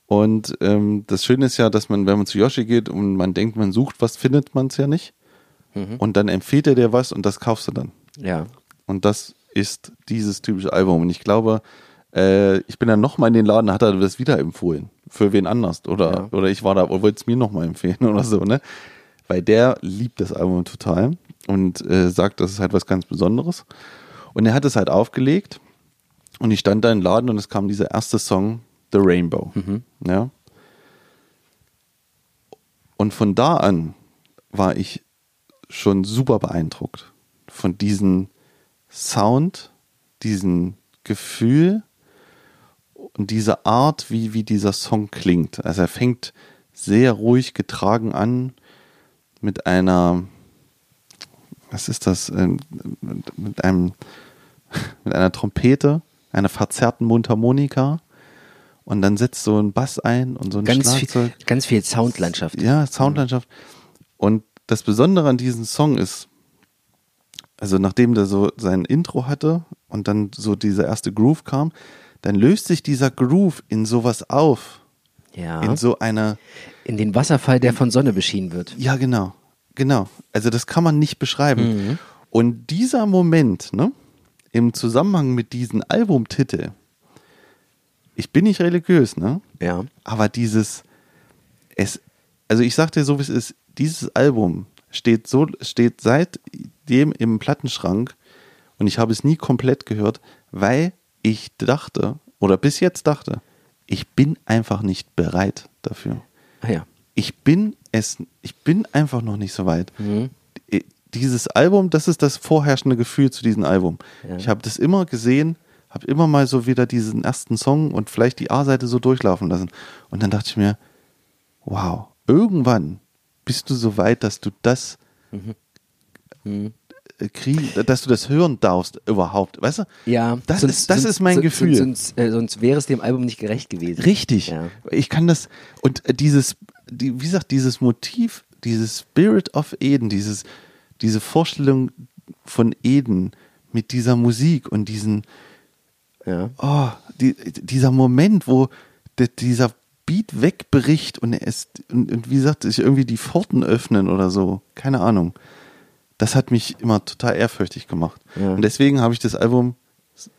Und ähm, das Schöne ist ja, dass man, wenn man zu Yoshi geht und man denkt, man sucht was, findet man es ja nicht. Und dann empfiehlt er dir was und das kaufst du dann. Ja. Und das ist dieses typische Album. Und ich glaube, äh, ich bin dann nochmal in den Laden, hat er das wieder empfohlen. Für wen anders. Oder, Ja. oder ich war da wollte es mir nochmal empfehlen [LAUGHS] oder so, ne? Weil der liebt das Album total und äh, sagt, das ist halt was ganz Besonderes. Und er hat es halt aufgelegt und ich stand da im Laden und es kam dieser erste Song, The Rainbow. Ja. Und von da an war ich schon super beeindruckt von diesem Sound, diesem Gefühl und dieser Art, wie, wie dieser Song klingt. Also er fängt sehr ruhig getragen an mit einer, was ist das, Ähm, mit einem, [LAUGHS] mit einer Trompete, einer verzerrten Mundharmonika und dann setzt so ein Bass ein und so ein Ganz viel, Schlagzeug. ganz viel Soundlandschaft. Ja, Soundlandschaft. Und das Besondere an diesem Song ist, also nachdem der so sein Intro hatte und dann so dieser erste Groove kam, dann löst sich dieser Groove in sowas auf. Ja. In so einer, In den Wasserfall, der von Sonne beschienen wird. ja genau, genau. Also das kann man nicht beschreiben. Und dieser Moment, ne, im Zusammenhang mit diesem Albumtitel, ich bin nicht religiös, ne? Ja. Aber dieses, es, also ich sag dir so, wie es ist, dieses Album steht so, steht seitdem im Plattenschrank und ich habe es nie komplett gehört, weil ich dachte, oder bis jetzt dachte, ich bin einfach nicht bereit dafür. Ah ja. Ich bin es, ich bin einfach noch nicht so weit. I- Dieses Album, das ist das vorherrschende Gefühl zu diesem Album. Ja. Ich habe das immer gesehen, habe immer mal so wieder diesen ersten Song und vielleicht die A-Seite so durchlaufen lassen. Und dann dachte ich mir, wow, irgendwann bist du so weit, dass du das äh, kriegen, dass du das hören darfst überhaupt. Weißt du? Ja. Das, sonst- ist, das sonst- ist mein sonst- Gefühl. Sonst, äh, sonst wäre es dem Album nicht gerecht gewesen. Richtig. Ja. Ich kann das und äh, dieses, die, wie gesagt, dieses Motiv, dieses Spirit of Eden, dieses, diese Vorstellung von Eden mit dieser Musik und diesen, Ja. oh, die, dieser Moment, wo de, dieser Beat wegbricht und es und, und wie gesagt, sich irgendwie die Pforten öffnen oder so, keine Ahnung. Das hat mich immer total ehrfürchtig gemacht. Ja. Und deswegen habe ich das Album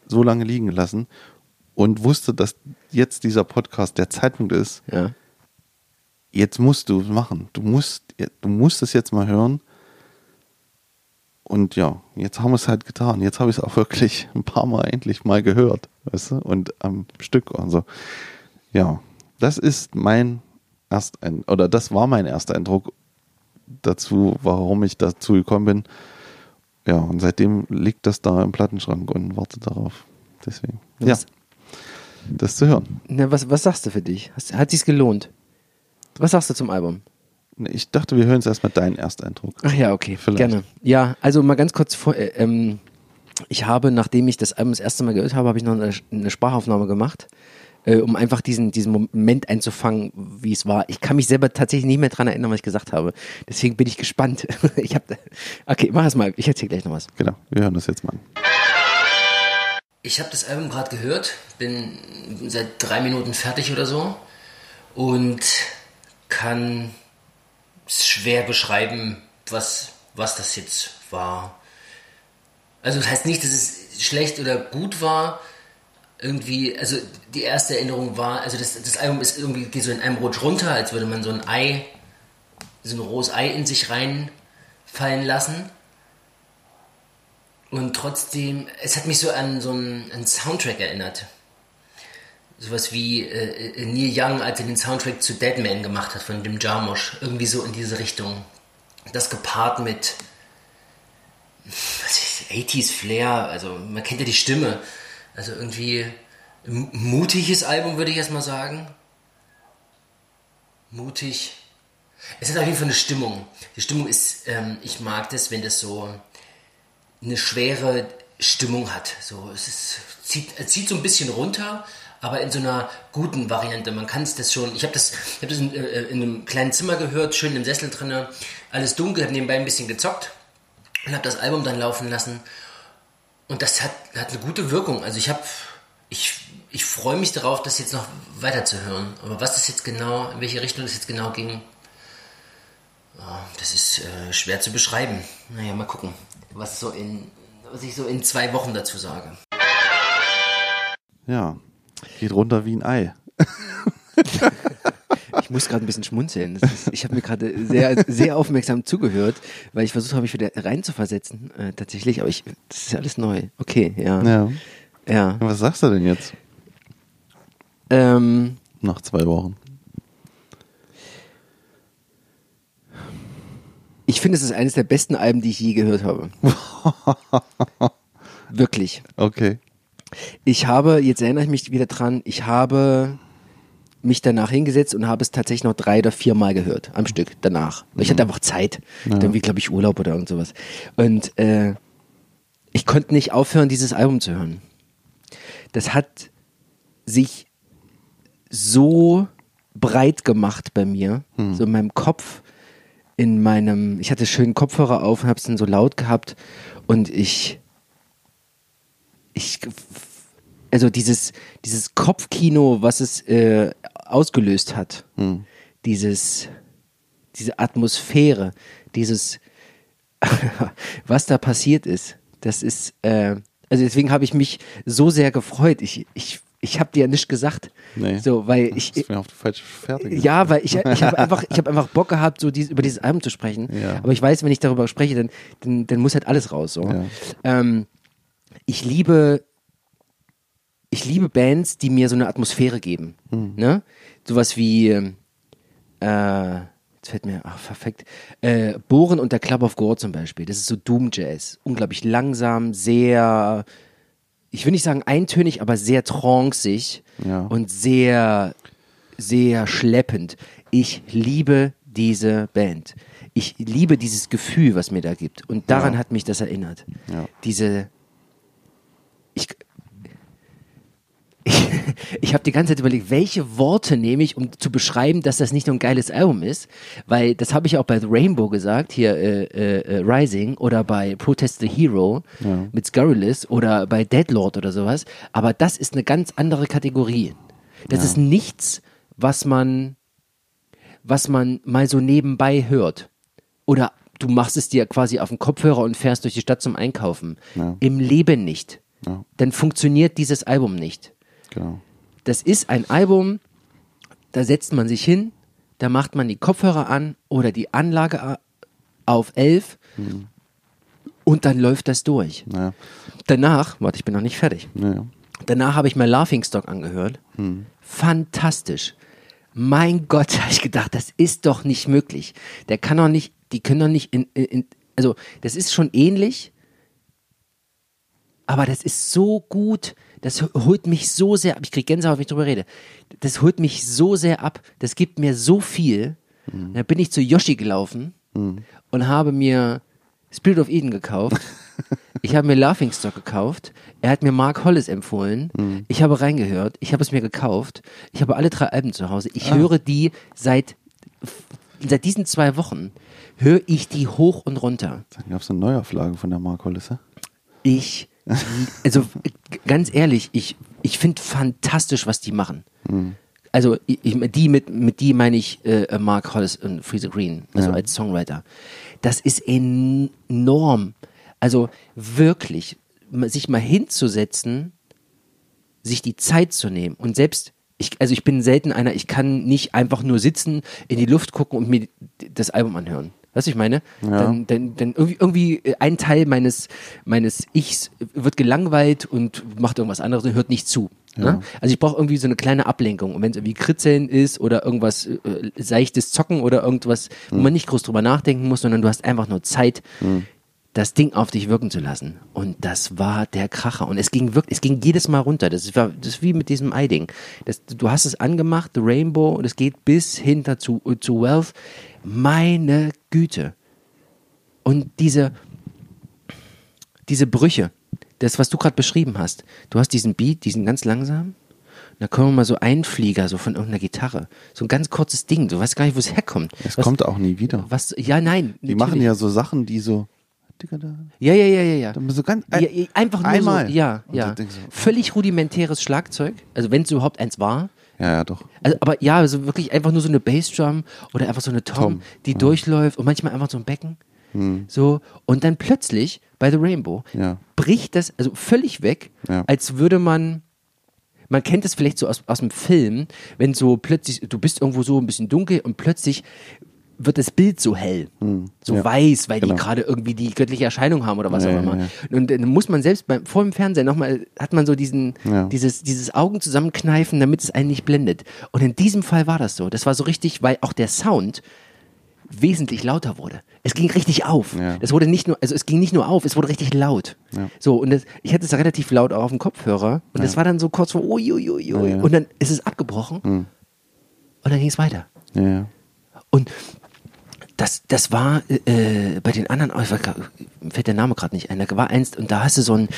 so lange liegen gelassen und wusste, dass jetzt dieser Podcast der Zeitpunkt ist. Ja. Jetzt musst du es machen. Du musst, du musst es jetzt mal hören. Und ja, jetzt haben wir es halt getan. Jetzt habe ich es auch wirklich ein paar Mal endlich mal gehört, weißt du, und am Stück und so. Ja, das ist mein Ersteindruck, oder das war mein erster Eindruck dazu, warum ich dazu gekommen bin. Ja, und seitdem liegt das da im Plattenschrank und wartet darauf. Deswegen. Ja, Was, das zu hören. na, was, was sagst du für dich? Hat sich's gelohnt? Was sagst du zum Album? Ich dachte, wir hören jetzt erstmal deinen Ersteindruck. Ach ja, okay, Vielleicht. gerne. Ja, also mal ganz kurz vor, äh, ähm, ich habe, nachdem ich das Album das erste Mal gehört habe, habe ich noch eine, eine Sprachaufnahme gemacht, äh, um einfach diesen, diesen Moment einzufangen, wie es war. Ich kann mich selber tatsächlich nicht mehr dran erinnern, was ich gesagt habe. Deswegen bin ich gespannt. [LAUGHS] ich habe, okay, mach es mal. Ich erzähle gleich noch was. Genau, wir hören das jetzt mal an. Ich habe das Album gerade gehört, bin seit drei Minuten fertig oder so und kann es schwer beschreiben, was, was das jetzt war. Also das heißt nicht, dass es schlecht oder gut war. Irgendwie, also die erste Erinnerung war, also das, das Album ist irgendwie geht so in einem Rutsch runter, als würde man so ein Ei, so ein rohes Ei in sich reinfallen lassen. Und trotzdem, es hat mich so an so einen, einen Soundtrack erinnert. Sowas wie äh, äh, Neil Young, als er den Soundtrack zu Deadman gemacht hat von Jim Jarmusch. Irgendwie so in diese Richtung. Das gepaart mit was ist, 80s Flair, also man kennt ja die Stimme. Also irgendwie mutiges Album, würde ich erstmal sagen. Mutig. Es hat auf jeden Fall eine Stimmung. Die Stimmung ist, ähm, ich mag das, wenn das so eine schwere Stimmung hat. So, es ist, zieht, zieht so ein bisschen runter, aber in so einer guten Variante. Man kann es das schon. Ich habe das, ich hab das in, äh, in einem kleinen Zimmer gehört, schön im Sessel drinne, alles dunkel, habe nebenbei ein bisschen gezockt und habe das Album dann laufen lassen. Und das hat, hat eine gute Wirkung. Also ich habe, ich, ich freue mich darauf, das jetzt noch weiter zu hören. Aber was das jetzt genau, in welche Richtung das jetzt genau ging, oh, das ist äh, schwer zu beschreiben. Naja, mal gucken, was so in, was ich so in zwei Wochen dazu sage. Ja, geht runter wie ein Ei. [LAUGHS] Ich muss gerade ein bisschen schmunzeln. Das Ist, ich habe mir gerade sehr, sehr aufmerksam zugehört, weil ich versucht habe, mich wieder reinzuversetzen, äh, tatsächlich. Aber ich, das ist ja alles neu. Okay, ja. Ja. ja. Was sagst du denn jetzt Ähm, nach zwei Wochen? ich finde, es ist eines der besten Alben, die ich je gehört habe. [LAUGHS] Wirklich. Okay. Ich habe, jetzt erinnere ich mich wieder dran, ich habe mich danach hingesetzt und habe es tatsächlich noch drei oder vier Mal gehört am Stück danach. Ich hatte einfach Zeit. Hatte irgendwie, glaube ich, Urlaub oder irgend sowas. Und äh, ich konnte nicht aufhören, dieses Album zu hören. Das hat sich so breit gemacht bei mir, so in meinem Kopf, in meinem, ich hatte schönen Kopfhörer auf und habe es dann so laut gehabt. Und ich, ich, also dieses, dieses Kopfkino, was es äh, ausgelöst hat, dieses, diese Atmosphäre, dieses, [LAUGHS] was da passiert ist, das ist, äh, also deswegen habe ich mich so sehr gefreut. Ich, ich, ich habe dir ja nichts gesagt. Nee. So, weil ich, Das mir auf die falsche Fährte ja, weil ich, ich habe einfach, ich hab einfach Bock gehabt, so dies, über dieses Album zu sprechen. Ja. Aber ich weiß, wenn ich darüber spreche, dann, dann, dann muss halt alles raus. So. Ja. Ähm, ich liebe, ich liebe Bands, die mir so eine Atmosphäre geben. Hm. Ne? Sowas wie, ähm, äh, jetzt fällt mir, ach, perfekt, äh, Bohren und der Club of Gore zum Beispiel. Das ist so Doom Jazz. Unglaublich langsam, sehr, ich will nicht sagen eintönig, aber sehr tranceig Ja. und sehr, sehr schleppend. Ich liebe diese Band. Ich liebe dieses Gefühl, was mir da gibt. Und daran Ja. hat mich das erinnert. Ja. Diese, ich, ich, [LAUGHS] ich habe die ganze Zeit überlegt, welche Worte nehme ich, um zu beschreiben, dass das nicht nur ein geiles Album ist, weil das habe ich auch bei The Rainbow gesagt, hier äh, äh, äh, Rising oder bei Protest the Hero Ja. mit Scurrilous oder bei Deadlord oder sowas, aber das ist eine ganz andere Kategorie. Das ist nichts, was man, was man mal so nebenbei hört. Oder du machst es dir quasi auf den Kopfhörer und fährst durch die Stadt zum Einkaufen. Ja. Im Leben nicht. Ja. Dann funktioniert dieses Album nicht. Genau. Das ist ein Album, da setzt man sich hin, da macht man die Kopfhörer an oder die Anlage auf 11 und dann läuft das durch. Naja. Danach, warte, ich bin noch nicht fertig. Naja. Danach habe ich mir Laughingstock angehört. Fantastisch. Mein Gott, [LAUGHS] habe ich gedacht, das ist doch nicht möglich. Der kann doch nicht, die können doch nicht in, in, in also das ist schon ähnlich, aber das ist so gut, das holt mich so sehr ab. Ich kriege Gänsehaut, wenn ich drüber rede. Das holt mich so sehr ab, das gibt mir so viel. Da bin ich zu Yoshi gelaufen und habe mir Spirit of Eden gekauft. [LAUGHS] Ich habe mir Laughingstock gekauft. Er hat mir Mark Hollis empfohlen. Ich habe reingehört. Ich habe es mir gekauft. Ich habe alle drei Alben zu Hause. Ich höre die seit, seit diesen zwei Wochen. Höre ich die hoch und runter. Dann gab es eine Neuauflage von der Mark Hollisse. Ich, also ganz ehrlich, ich, ich finde fantastisch, was die machen. Also ich, die mit, mit die meine ich äh, Mark Hollis und Freezer Green, also Ja. als Songwriter. Das ist enorm. Also wirklich, sich mal hinzusetzen, sich die Zeit zu nehmen und selbst ich, also ich bin selten einer, ich kann nicht einfach nur sitzen, in die Luft gucken und mir das Album anhören. Weißt du, ich meine? Ja. Dann, dann, dann irgendwie, irgendwie äh, ein Teil meines, meines Ichs wird gelangweilt und macht irgendwas anderes und hört nicht zu. Ne? Also ich brauche irgendwie so eine kleine Ablenkung. Und wenn es irgendwie Kritzeln ist oder irgendwas äh, seichtes Zocken oder irgendwas, wo man nicht groß drüber nachdenken muss, sondern du hast einfach nur Zeit, das Ding auf dich wirken zu lassen. Und das war der Kracher. Und es ging wirklich, es ging jedes Mal runter. Das war, das ist wie mit diesem Ei-Ding. Das- Du hast es angemacht, The Rainbow, und es geht bis hinter zu, zu Wealth. Meine Güte. Und diese, diese Brüche, das, was du gerade beschrieben hast. Du hast diesen Beat, diesen ganz langsam. Da kommen mal so Einflieger, so von irgendeiner Gitarre. So ein ganz kurzes Ding. Du weißt gar nicht, wo es herkommt. Es kommt auch nie wieder. Was, ja, nein. Die machen ja so Sachen, die so. Ja, ja, ja, ja, ja. Dann so ganz, ja, ja, einfach nur einmal. so, ja, Und ja. du, Völlig rudimentäres Schlagzeug, also wenn es überhaupt eins war. ja, ja, doch. Also, aber ja, also wirklich einfach nur so eine Bassdrum oder einfach so eine Tom, Tom, die durchläuft und manchmal einfach so ein Becken. So, und dann plötzlich bei The Rainbow Ja. bricht das also völlig weg, Ja. als würde man. Man kennt das vielleicht so aus, aus dem Film, wenn so plötzlich, du bist irgendwo so ein bisschen dunkel und plötzlich wird das Bild so hell, so Hm. Ja. weiß, weil Genau. die gerade irgendwie die göttliche Erscheinung haben oder was Ja, auch immer. ja. Und dann muss man selbst beim, vor dem Fernsehen nochmal, hat man so diesen, dieses, dieses Augen zusammenkneifen, damit es einen nicht blendet. Und in diesem Fall war das so. Das war so richtig, weil auch der Sound wesentlich lauter wurde. Es ging richtig auf. Es wurde nicht nur, also es ging nicht nur auf, es wurde richtig laut. So, und das, ich hatte es relativ laut auch auf dem Kopfhörer. Und das war dann so kurz vor, uiuiui. Ja, ja. Und dann ist es abgebrochen. Und dann ging es weiter. Ja. Und das, das war äh, bei den anderen, oh, fällt der Name gerade nicht ein, da war eins, und da hast du so einen,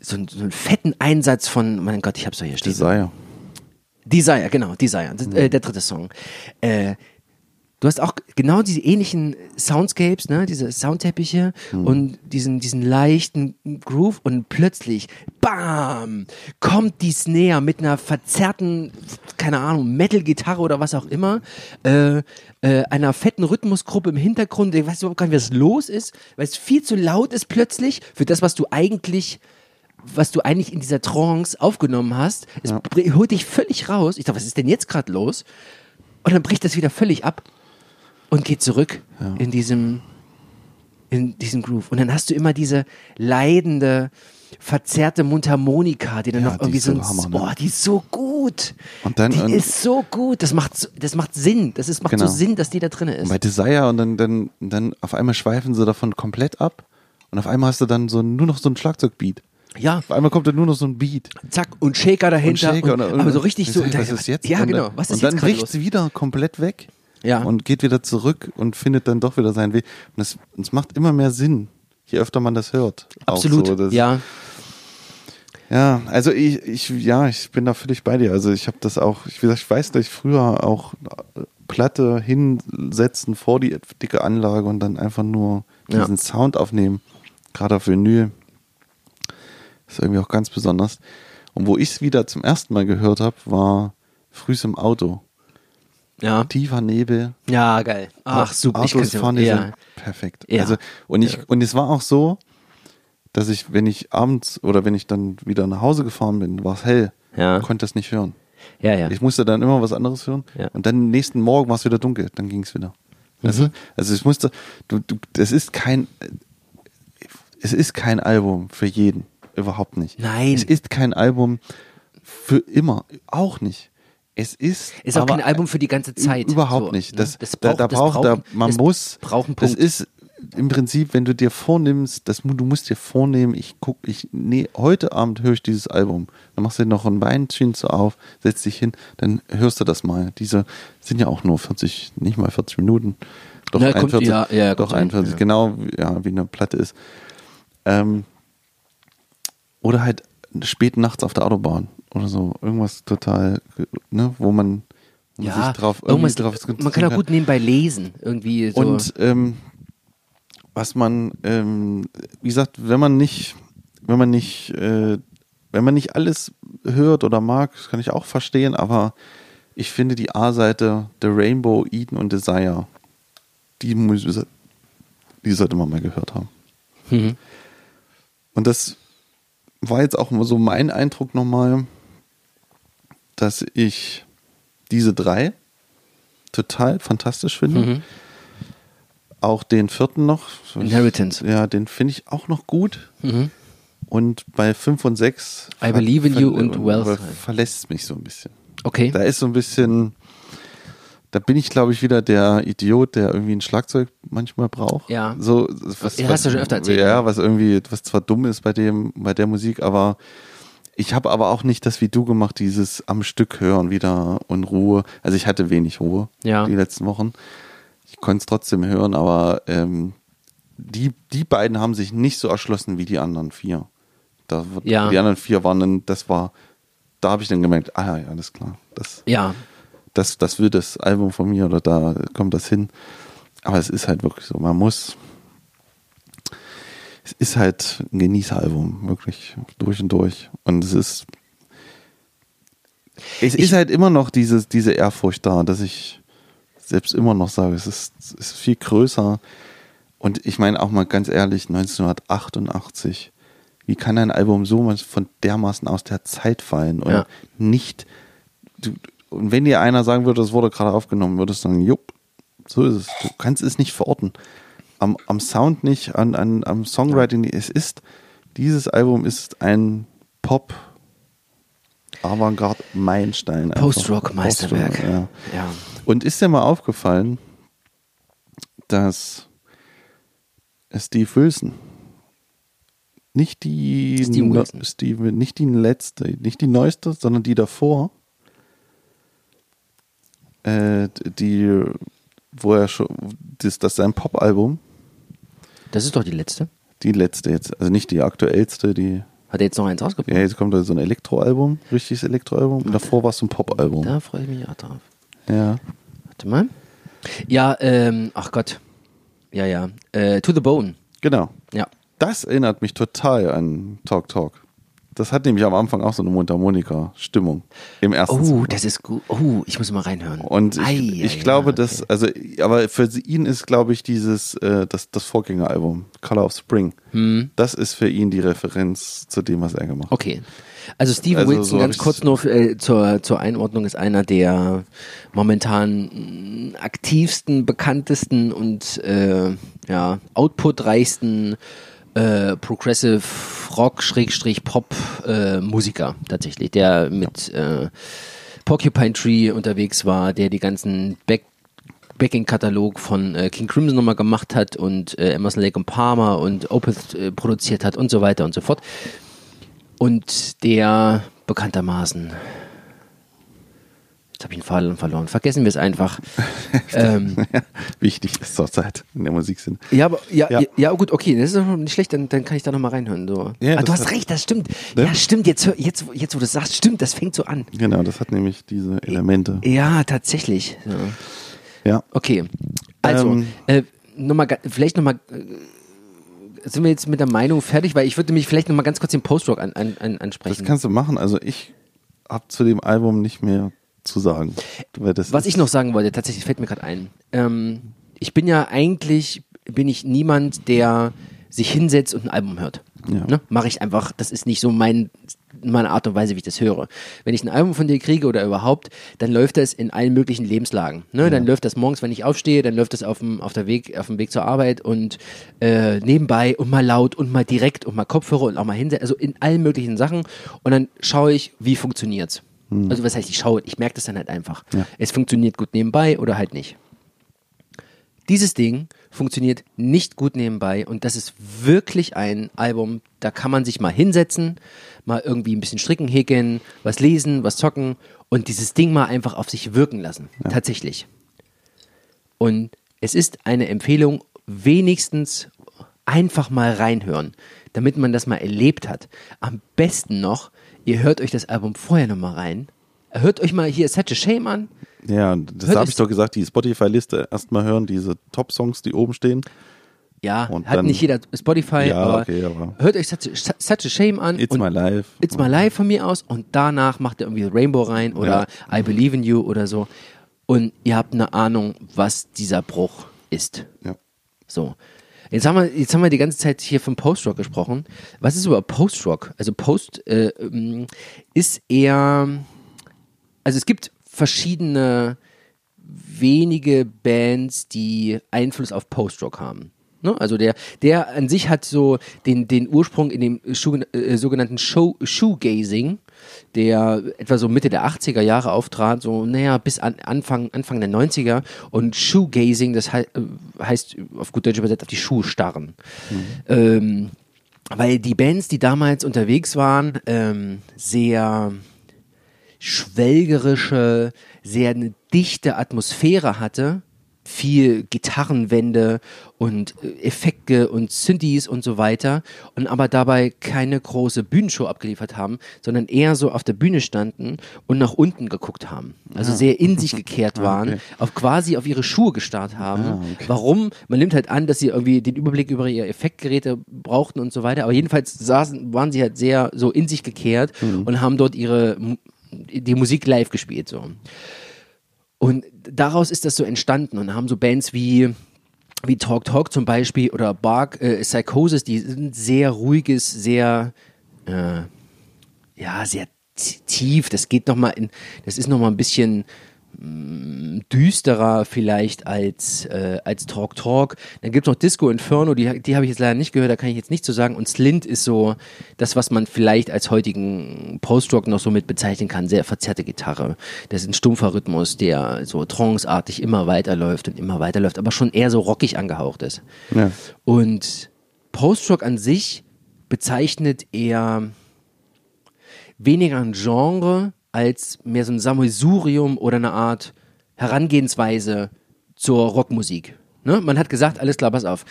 so einen, so einen fetten Einsatz von, mein Gott, ich hab's doch hier stehen. Desire. Desire, genau, Desire, das, äh, der dritte Song. Äh, du hast auch genau diese ähnlichen Soundscapes, ne, diese Soundteppiche und diesen, diesen leichten Groove und plötzlich, bam, kommt die Snare mit einer verzerrten, keine Ahnung, Metal-Gitarre oder was auch immer, äh, äh, einer fetten Rhythmusgruppe im Hintergrund, ich weiß überhaupt gar nicht, was los ist, weil es viel zu laut ist plötzlich für das, was du eigentlich was du eigentlich in dieser Trance aufgenommen hast, es Ja. holt dich völlig raus. Ich dachte, was ist denn jetzt gerade los? Und dann bricht das wieder völlig ab und geht zurück in diesem in diesem Groove. Und dann hast du immer diese leidende, verzerrte Mundharmonika, die dann Ja, noch irgendwie so, Hammer, ne? oh, die ist so gut. Und dann- die und- ist so gut. Das macht, das macht Sinn. Das ist, macht Genau. so Sinn, dass die da drin ist. Und bei Desire und dann, dann, dann auf einmal schweifen sie davon komplett ab. Und auf einmal hast du dann so nur noch so ein Schlagzeugbeat. ja, Auf einmal kommt dann nur noch so ein Beat. zack, und Shaker dahinter. und Shaker und, und, aber so richtig so. Was ist jetzt? Ja, genau. Was ist und dann bricht es wieder komplett weg. Ja. Und geht wieder zurück und findet dann doch wieder seinen Weg. Und es, es macht immer mehr Sinn, je öfter man das hört. Auch Absolut. So, ja. Ja, also ich, ich, ja, ich bin da völlig bei dir. Also ich habe das auch, ich, wie gesagt, ich weiß, dass ich früher auch Platte hinsetzen vor die dicke Anlage und dann einfach nur Ja. diesen Sound aufnehmen. Gerade auf Vinyl. ist irgendwie auch ganz besonders. Und wo ich es wieder zum ersten Mal gehört habe, war frühs im Auto. Ja. Tiefer Nebel. Ja, geil. Ach, super. Autos ja- vorne ja. sind perfekt. Ja. Also, und ich, und es war auch so, dass ich, wenn ich abends oder wenn ich dann wieder nach Hause gefahren bin, war es hell. Ja. Konnte das nicht hören. Ja, ja. Ich musste dann immer was anderes hören. Ja. Und dann nächsten Morgen war es wieder dunkel. Dann ging es wieder. Mhm. du? Also ich musste, du, du, das ist kein, es ist kein Album für jeden. Überhaupt nicht. Nein. Es ist kein Album für immer. Auch nicht. Es ist, Ist auch kein Album für die ganze Zeit. Überhaupt So, nicht. ne? Das, Das da, braucht- da das braucht, da, braucht- man es muss, braucht einen das Punkt. ist im Prinzip, wenn du dir vornimmst, das, du musst dir vornehmen, ich guck, ich, nee, heute Abend höre ich dieses Album. Dann machst du dir noch ein Weinchen so auf, setzt dich hin, dann hörst du das mal. Diese sind ja auch nur 40, nicht mal 40 Minuten. Doch Na, kommt- 41, ja, ja, doch kommt hin, 41, ja. genau, wie- ja, wie eine Platte ist. Ähm, oder halt spät nachts auf der Autobahn oder so. Irgendwas total, ne, wo man, wo man ja, sich drauf, irgendwas, irgendwie drauf man kann auch gut nebenbei lesen. Irgendwie so. Und ähm, was man, ähm, wie gesagt, wenn man nicht, wenn man nicht, äh, wenn man nicht alles hört oder mag, das kann ich auch verstehen, aber ich finde die A-Seite The Rainbow, Eden und Desire, die, muss, die sollte man mal gehört haben. Mhm. Und das war jetzt auch so mein Eindruck nochmal, dass ich diese drei total fantastisch finde. Mhm. Auch den vierten noch. Inheritance. Ja, den finde ich auch noch gut. Mhm. Und bei fünf und sechs I Believe in You und Wealth. ver- verlässt es mich so ein bisschen. Okay. Da ist so ein bisschen, da bin ich glaube ich wieder der Idiot, der irgendwie ein Schlagzeug manchmal braucht. Ja. So, was, Ja, hast du schon öfter erzählt, Ja, ja. was irgendwie, was zwar dumm ist bei dem, bei der Musik, aber ich habe aber auch nicht das wie du gemacht, dieses am Stück hören wieder und Ruhe. Also ich hatte wenig Ruhe Ja. die letzten Wochen. Ich konnte es trotzdem hören, aber ähm, die, die beiden haben sich nicht so erschlossen wie die anderen vier. Da, Ja. Die anderen vier waren dann, das war, da habe ich dann gemerkt, ah ja, alles klar. Das, ja. das, das wird das Album von mir oder da kommt das hin. Aber es ist halt wirklich so, man muss. Es ist halt ein Genießeralbum, wirklich durch und durch. Und es ist, es ist halt immer noch diese, diese Ehrfurcht da, dass ich selbst immer noch sage, es ist, es ist viel größer. Und ich meine auch mal ganz ehrlich, 1988, wie kann ein Album so von dermaßen aus der Zeit fallen und Ja. nicht, du, und wenn dir einer sagen würde, das wurde gerade aufgenommen, würdest du sagen, jupp, so ist es. Du kannst es nicht verorten. Am, am Sound nicht, an, an, am Songwriting, es ist, dieses Album ist ein Pop, Avantgarde Meilenstein. Post-Rock-Meisterwerk. Post-Rock, Ja. Ja. Und ist dir mal aufgefallen, dass Steve Wilson nicht die Steve no- Wilson. Steve, nicht die letzte, nicht die neueste, sondern die davor, äh, die, wo er schon, das, das ist sein Pop-Album, Das ist doch die letzte. die letzte jetzt, also nicht die aktuellste, die, Hat er jetzt noch eins rausgebracht? ja, jetzt kommt da so ein Elektroalbum, richtiges Elektroalbum, und davor war es so ein Pop-Album. Da freue ich mich auch drauf. Ja. Warte mal. Ja, ähm, ach Gott. Ja, ja. Äh, to the Bone. Genau. Ja. Das erinnert mich total an Talk Talk. Das hat nämlich am Anfang auch so eine Mundharmonika-Stimmung im ersten Oh, Song. das ist gut. Oh, ich muss mal reinhören. Und ich, Ei, ich ei, glaube, ja, dass, okay. also, aber für ihn ist, glaube ich, dieses, äh, das, das Vorgängeralbum, Color of Spring, Hm. das ist für ihn die Referenz zu dem, was er gemacht hat. Okay. Also Steven Also, Wilson, so ganz kurz nur äh, zur, zur Einordnung, ist einer der momentan mh, aktivsten, bekanntesten und äh, ja, outputreichsten äh, Progressive Rock Schrägstrich Pop äh, tatsächlich, der mit äh, Porcupine Tree unterwegs war, der die ganzen Back Backing-Katalog von äh, King Crimson nochmal gemacht hat und äh, Emerson Lake und Palmer und Opeth äh, produziert hat und so weiter und so fort. Und der bekanntermaßen, jetzt habe ich den Faden verloren, vergessen wir es einfach. [LAUGHS] ähm, Wichtig ist zur Zeit in der Musikszene. ja, aber, ja, ja. Ja. gut, okay, das ist doch nicht schlecht, dann, dann kann ich da nochmal reinhören. So. Ja, ah, das du hast recht, das stimmt. Ne? Ja, stimmt, jetzt, jetzt, jetzt wo du es sagst, stimmt, das fängt so an. Genau, das hat nämlich diese Elemente. Ja, tatsächlich. Ja. Ja. Okay, also, Ähm. äh, noch mal, vielleicht nochmal, äh, sind wir jetzt mit der Meinung fertig, weil ich würde mich vielleicht nochmal ganz kurz den Post-Rock an, an, an, Das ansprechen. kannst du machen. Also ich habe zu dem Album nicht mehr zu sagen. Was ich noch sagen wollte, tatsächlich fällt mir gerade ein. Ähm, ich bin ja eigentlich, bin ich niemand, der sich hinsetzt und ein Album hört. Ja. Ne? Mache ich einfach, das ist nicht so mein, meine Art und Weise, wie ich das höre. Wenn ich ein Album von dir kriege oder überhaupt, dann läuft das in allen möglichen Lebenslagen. Ne? Dann läuft das morgens, wenn ich aufstehe, dann läuft das auf dem, auf, der Weg, auf dem Weg zur Arbeit und äh, nebenbei und mal laut und mal direkt und mal Kopfhörer und auch mal hinsetzen, also in allen möglichen Sachen. Und dann schaue ich, wie funktioniert's. Also was heißt, ich schaue, ich merke das dann halt einfach. Ja. Es funktioniert gut nebenbei oder halt nicht. Dieses Ding funktioniert nicht gut nebenbei und das ist wirklich ein Album, da kann man sich mal hinsetzen, mal irgendwie ein bisschen stricken, häkeln, was lesen, was zocken und dieses Ding mal einfach auf sich wirken lassen. Tatsächlich. Und es ist eine Empfehlung, wenigstens einfach mal reinhören, damit man das mal erlebt hat. Am besten noch, ihr hört euch das Album vorher nochmal rein. Hört euch mal hier Such a Shame an. Ja, das habe ich doch gesagt, die Spotify-Liste erstmal hören, diese Top-Songs, die oben stehen. Ja, Und hat dann- nicht jeder Spotify, Ja, aber, okay, aber- hört euch Such, a- Such a Shame an. It's My Life. It's My Life von mir aus und danach macht ihr irgendwie Rainbow rein oder I Believe in You oder so und ihr habt eine Ahnung, was dieser Bruch ist. Ja. So. Jetzt haben, wir, jetzt haben wir die ganze Zeit hier vom Post-Rock gesprochen. Was ist überhaupt Post-Rock? Also Post äh, ähm, ist eher, also es gibt verschiedene wenige Bands, die Einfluss auf Post-Rock haben. Ne? Also der, der an sich hat so den, den Ursprung in dem Schuh, äh, sogenannten Show, Shoegazing, der etwa so Mitte der 80er Jahre auftrat, so naja, bis an, Anfang, Anfang der 90er. Und Shoegazing, das hei äh, heißt auf gut Deutsch übersetzt auf die Schuhe starren. Ähm, weil die Bands, die damals unterwegs waren, ähm, sehr schwelgerische, sehr eine dichte Atmosphäre hatte, viel Gitarrenwände und äh, Effekte und Synthes und so weiter und aber dabei keine große Bühnenshow abgeliefert haben, sondern eher so auf der Bühne standen und nach unten geguckt haben. Also sehr in sich gekehrt [LAUGHS] waren, okay. auf quasi auf ihre Schuhe gestarrt haben. Ah, okay. Warum? Man nimmt halt an, dass sie irgendwie den Überblick über ihre Effektgeräte brauchten und so weiter, aber jedenfalls saßen, waren sie halt sehr so in sich gekehrt Mhm. und haben dort ihre die Musik live gespielt so. Und daraus ist das so entstanden und haben so Bands wie wie Talk Talk zum Beispiel oder Bark äh, Psychosis, die sind sehr ruhiges, sehr äh, ja sehr tief. Das geht noch mal in, das ist noch mal ein bisschen düsterer vielleicht als äh, als Talk Talk. Dann gibt's noch Disco Inferno, die die habe ich jetzt leider nicht gehört, da kann ich jetzt nicht zu sagen. Und Slint ist so das, was man vielleicht als heutigen Post-Rock noch so mit bezeichnen kann. Sehr verzerrte Gitarre. Das ist ein stumpfer Rhythmus, der so tranceartig immer weiterläuft und immer weiterläuft, aber schon eher so rockig angehaucht ist. Ja. Und Post-Rock an sich bezeichnet eher weniger ein Genre als mehr so ein Sammelsurium oder eine Art Herangehensweise zur Rockmusik. Ne? Man hat gesagt, alles klar, pass auf.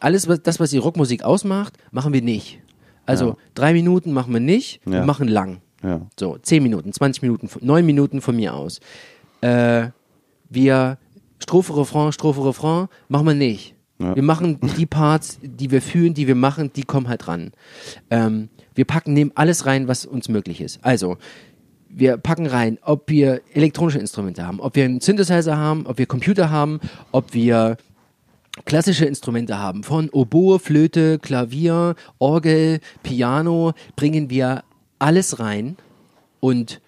Alles, was, das, was die Rockmusik ausmacht, machen wir nicht. Also Ja. drei Minuten machen wir nicht, wir Ja. machen lang. Ja. So, 10 Minuten, 20 Minuten, 9 Minuten von mir aus. Äh, wir Strophe, Refrain, Strophe, Refrain machen wir nicht. Wir machen die Parts, die wir fühlen, die wir machen, die kommen halt ran. Ähm, wir packen, nehmen alles rein, was uns möglich ist. Also, wir packen rein, ob wir elektronische Instrumente haben, ob wir einen Synthesizer haben, ob wir Computer haben, ob wir klassische Instrumente haben, von Oboe, Flöte, Klavier, Orgel, Piano, bringen wir alles rein und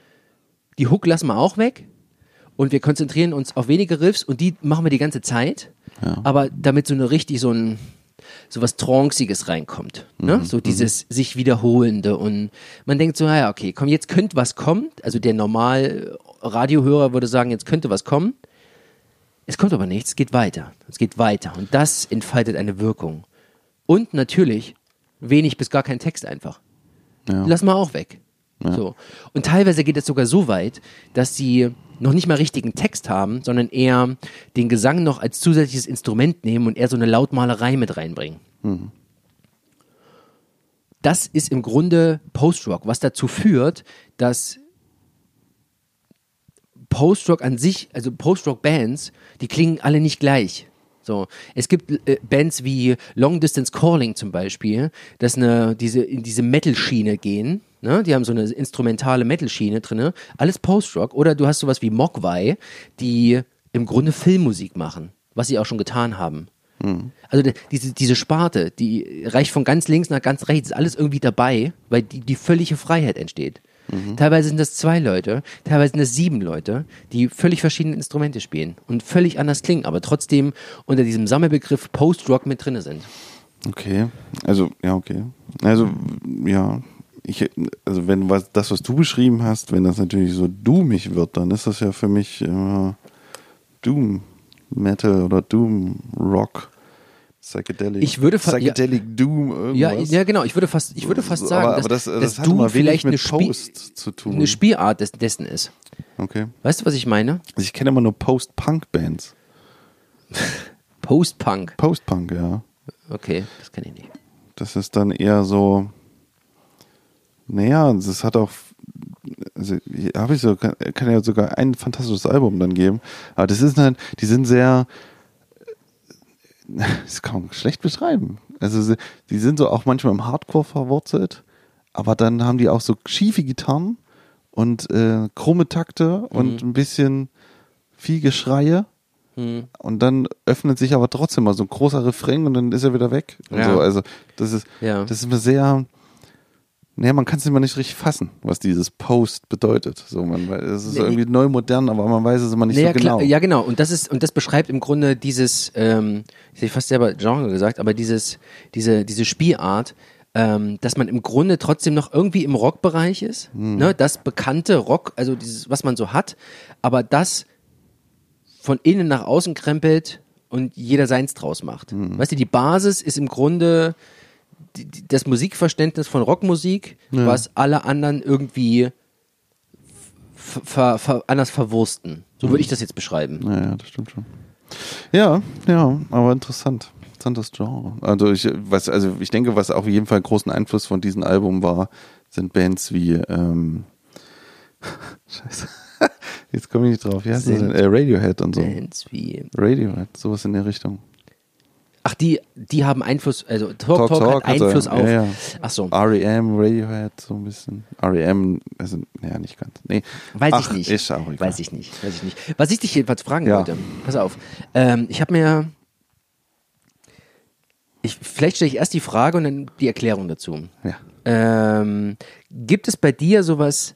die Hook lassen wir auch weg und wir konzentrieren uns auf wenige Riffs und die machen wir die ganze Zeit, Ja. aber damit so eine richtig so ein so was Tranciges reinkommt, ne? Mhm, so dieses sich wiederholende und man denkt so, naja, okay, komm, jetzt könnte was kommen, also der normal Radiohörer würde sagen, jetzt könnte was kommen, es kommt aber nichts, es geht weiter, es geht weiter und das entfaltet eine Wirkung und natürlich wenig bis gar kein Text einfach Ja. lass mal auch weg. So. Und teilweise geht es sogar so weit, dass sie noch nicht mal richtigen Text haben, sondern eher den Gesang noch als zusätzliches Instrument nehmen und eher so eine Lautmalerei mit reinbringen. Das ist im Grunde Post-Rock, was dazu führt, dass Post-Rock an sich, also Post-Rock-Bands, die klingen alle nicht gleich. So, es gibt äh, Bands wie Long Distance Calling zum Beispiel, das eine, diese, in diese Metal-Schiene gehen. Ne? Die haben so eine instrumentale Metal-Schiene drin. Alles Post-Rock. Oder du hast sowas wie Mogwai, die im Grunde Filmmusik machen, was sie auch schon getan haben. Also de- diese, diese Sparte, die reicht von ganz links nach ganz rechts, ist alles irgendwie dabei, weil die, die völlige Freiheit entsteht. Teilweise sind das zwei Leute, teilweise sind das sieben Leute, die völlig verschiedene Instrumente spielen und völlig anders klingen, aber trotzdem unter diesem Sammelbegriff Post-Rock mit drinne sind. Okay, also ja, okay. Also ja, ich also wenn was das was du beschrieben hast, wenn das natürlich so doomig wird, dann ist das ja für mich immer Doom Metal oder Doom Rock. Psychedelic. Ich würde Psychedelic Doom Ja, irgendwas. ja, genau. Ich würde fast, ich würde fast sagen, aber, dass, aber das, das dass hat Doom vielleicht mit eine, Post zu tun. eine Spielart des, dessen ist. okay. Weißt du, was ich meine? Also ich kenne immer nur Post-Punk-Bands. [LAUGHS] Post-Punk. Post-Punk, ja. Okay, das kenne ich nicht. Das ist dann eher so, naja, das hat auch, also habe ich so, kann, kann ja sogar ein fantastisches Album dann geben, aber das ist halt, die sind sehr, [LAUGHS] das kann man schlecht beschreiben. Also sie- die sind so auch manchmal im Hardcore verwurzelt, aber dann haben die auch so schiefe Gitarren und äh, krumme Takte und Mhm. ein bisschen viel Geschreie. Hm. Und dann öffnet sich aber trotzdem mal so ein großer Refrain und dann ist er wieder weg. Und Ja. so. Also das ist, Ja. das ist immer sehr, naja, man kann es immer nicht richtig fassen, was dieses Post bedeutet. So, man, es ist irgendwie neu modern, aber man weiß es immer nicht Naja, so genau. klar, ja, genau. Und das ist, und das beschreibt im Grunde dieses, ähm, ich hätte fast selber Genre gesagt, aber dieses, diese, diese Spielart, ähm, dass man im Grunde trotzdem noch irgendwie im Rockbereich ist. Hm. Ne? Das bekannte Rock, also dieses, was man so hat, aber das von innen nach außen krempelt und jeder seins draus macht. Hm. Weißt du, die Basis ist im Grunde das Musikverständnis von Rockmusik, Ja. was alle anderen irgendwie ver, ver, anders verwursten. So würde ich das jetzt beschreiben. Ja, ja, das stimmt schon. Ja, ja, aber interessant. Interessantes Genre. Also ich, was, also ich denke, was auf jeden Fall großen Einfluss von diesem Album war, sind Bands wie ähm, [LAUGHS] Scheiße. Jetzt komme ich nicht drauf. Sind Äh, Radiohead und so. Bands wie. Radiohead, sowas in der Richtung. Ach, die, die haben Einfluss, also Talk Talk, hat also, Einfluss auf. Ja, ja. Ach so, REM, Radiohead, so ein bisschen. REM, also, naja, nicht ganz. Nee. weiß Ach, ich nicht. Ist auch egal. Weiß ich nicht, weiß ich nicht. Was ich dich jedenfalls fragen Ja. wollte, pass auf. Ähm, ich habe mir. Ich, vielleicht stelle ich erst die Frage und dann die Erklärung dazu. Ja. Ähm, gibt es bei dir sowas,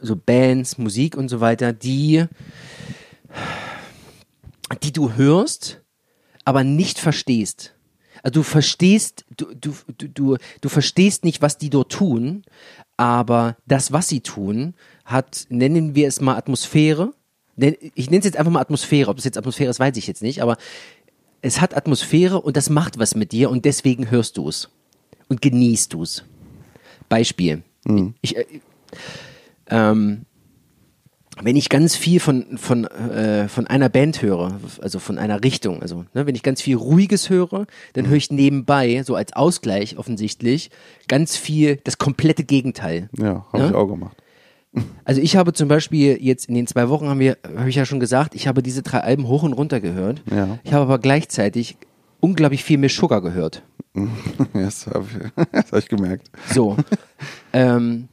so Bands, Musik und so weiter, die, die du hörst, aber nicht verstehst? Also du verstehst, du, du, du, du, du verstehst nicht, was die dort tun, aber das, was sie tun, hat, nennen wir es mal Atmosphäre. Ich nenne es jetzt einfach mal Atmosphäre. Ob es jetzt Atmosphäre ist, weiß ich jetzt nicht, aber es hat Atmosphäre und das macht was mit dir und deswegen hörst du es und genießt du es. Beispiel. Ich, äh, ähm, wenn ich ganz viel von, von, äh, von einer Band höre, also von einer Richtung, also ne, wenn ich ganz viel Ruhiges höre, dann höre ich nebenbei, so als Ausgleich offensichtlich, ganz viel das komplette Gegenteil. Ja, habe Ja? ich auch gemacht. [LAUGHS] Also ich habe zum Beispiel jetzt in den zwei Wochen haben wir, habe ich ja schon gesagt, ich habe diese drei Alben hoch und runter gehört. Ja. Ich habe aber gleichzeitig unglaublich viel mehr Sugar gehört. [LAUGHS] das habe ich, [LAUGHS] das hab ich gemerkt. So, ähm,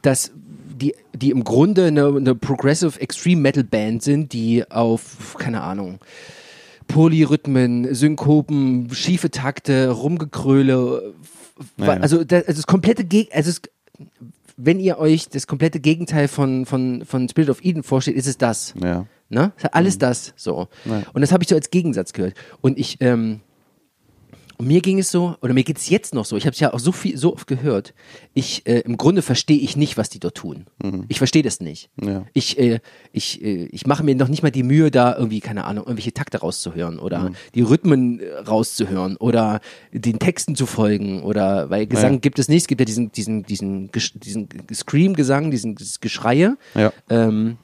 dass die, die im Grunde eine, eine Progressive Extreme Metal Band sind, die auf, keine Ahnung, Polyrhythmen, Synkopen, schiefe Takte, Rumgekröle, f- Ja, ja. also das, also das komplette Geg also es, wenn ihr euch das komplette Gegenteil von, von, von Spirit of Eden vorstellt, ist es das. Ja. Ne? Alles das so. Ja. Und das habe ich so als Gegensatz gehört. Und ich, ähm, und mir ging es so, oder mir geht es jetzt noch so, ich habe es ja auch so viel, so oft gehört, ich, äh, im Grunde verstehe ich nicht, was die dort tun. Ich verstehe das nicht. Ja. Ich, äh, ich, äh, ich mache mir noch nicht mal die Mühe, da irgendwie, keine Ahnung, irgendwelche Takte rauszuhören oder die Rhythmen äh, rauszuhören oder den Texten zu folgen oder, weil Gesang Ja. gibt es nicht, es gibt ja diesen, diesen, diesen, diesen Scream-Gesang, diesen dieses Geschreie. Ja. Ähm,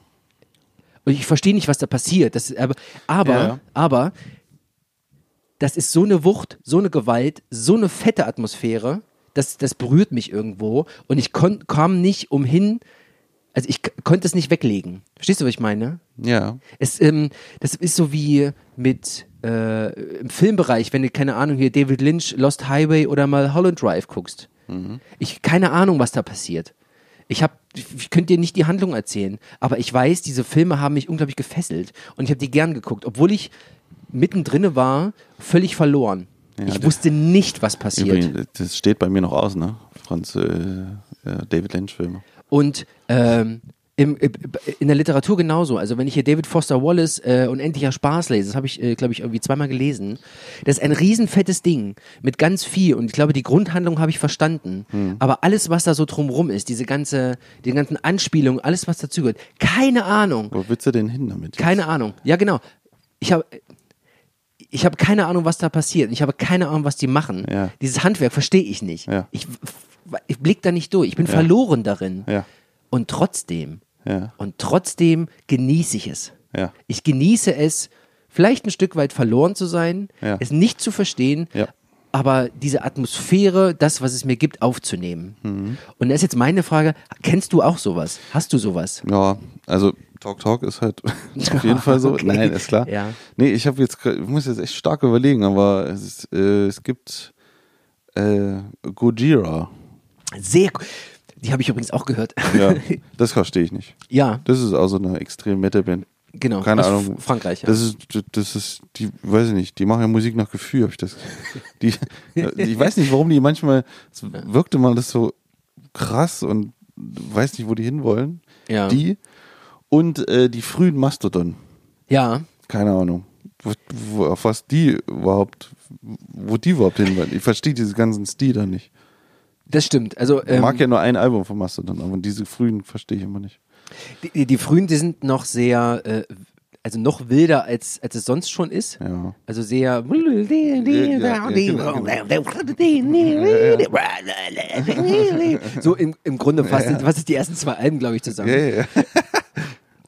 und ich verstehe nicht, was da passiert. Das, aber, aber, Ja, ja. aber, das ist so eine Wucht, so eine Gewalt, so eine fette Atmosphäre, das, das berührt mich irgendwo und ich kon, kam nicht umhin, also ich konnte es nicht weglegen. Verstehst du, was ich meine? Ja. Es, ähm, das ist so wie mit äh, im Filmbereich, wenn du, keine Ahnung, hier David Lynch, Lost Highway oder mal Holland Drive guckst. Ich keine Ahnung, was da passiert. Ich habe, ich könnte dir nicht die Handlung erzählen, aber ich weiß, diese Filme haben mich unglaublich gefesselt und ich habe die gern geguckt, obwohl ich mittendrin war, völlig verloren. Ja, ich wusste nicht, was passiert. Übrigens, das steht bei mir noch aus, ne? Franz, äh, David Lynch-Filme. Und ähm, im, in der Literatur genauso. Also wenn ich hier David Foster Wallace äh, Unendlicher Spaß lese, das habe ich, äh, glaube ich, irgendwie zweimal gelesen. Das ist ein riesenfettes Ding mit ganz viel. Und ich glaube, die Grundhandlung habe ich verstanden. Aber alles, was da so drumrum ist, diese ganze, die ganzen Anspielungen, alles, was dazugehört, keine Ahnung. Wo willst du denn hin damit? jetzt? Keine Ahnung. Ja, genau. Ich habe ich habe keine Ahnung, was da passiert. Ich habe keine Ahnung, was die machen. Ja. Dieses Handwerk verstehe ich nicht. Ja. Ich, ich blick da nicht durch. Ich bin verloren darin. Ja. Und trotzdem, Ja. und trotzdem genieße ich es. Ja. Ich genieße es, vielleicht ein Stück weit verloren zu sein, Ja. es nicht zu verstehen, Ja. Aber diese Atmosphäre, das, was es mir gibt, aufzunehmen. Mhm. Und da ist jetzt meine Frage, kennst du auch sowas? Hast du sowas? Ja, also Talk Talk ist halt [LAUGHS] auf jeden Fall so. [LAUGHS] Okay. Nein, ist klar. Ja. Nee, ich habe jetzt, ich muss jetzt echt stark überlegen, aber es, ist, äh, es gibt äh, Gojira. Sehr gut. Die habe ich übrigens auch gehört. Ja, [LAUGHS] das verstehe ich nicht. ja, Das ist auch so eine extrem Metal-Band. Genau. Keine Aus Ahnung. Frankreich. Ja. Das ist, das ist, die, weiß ich nicht, die machen ja Musik nach Gefühl, habe ich das. Die, ich weiß nicht, warum die manchmal, es wirkte mal das so krass und weiß nicht, wo die hinwollen. Ja. Die und äh, die frühen Mastodon. ja, Keine Ahnung. Wo, wo, auf was die überhaupt, wo die überhaupt hinwollen. Ich verstehe diese ganzen Stile nicht. das stimmt. Also Ich ähm, mag ja nur ein Album von Mastodon, aber diese frühen verstehe ich immer nicht. Die, die frühen, die sind noch sehr, äh, also noch wilder als als es sonst schon ist. Ja. Also sehr. So im, im Grunde fast, was ist die ersten zwei Alben, glaube ich, zusammen. Ja, ja, ja. [LAUGHS]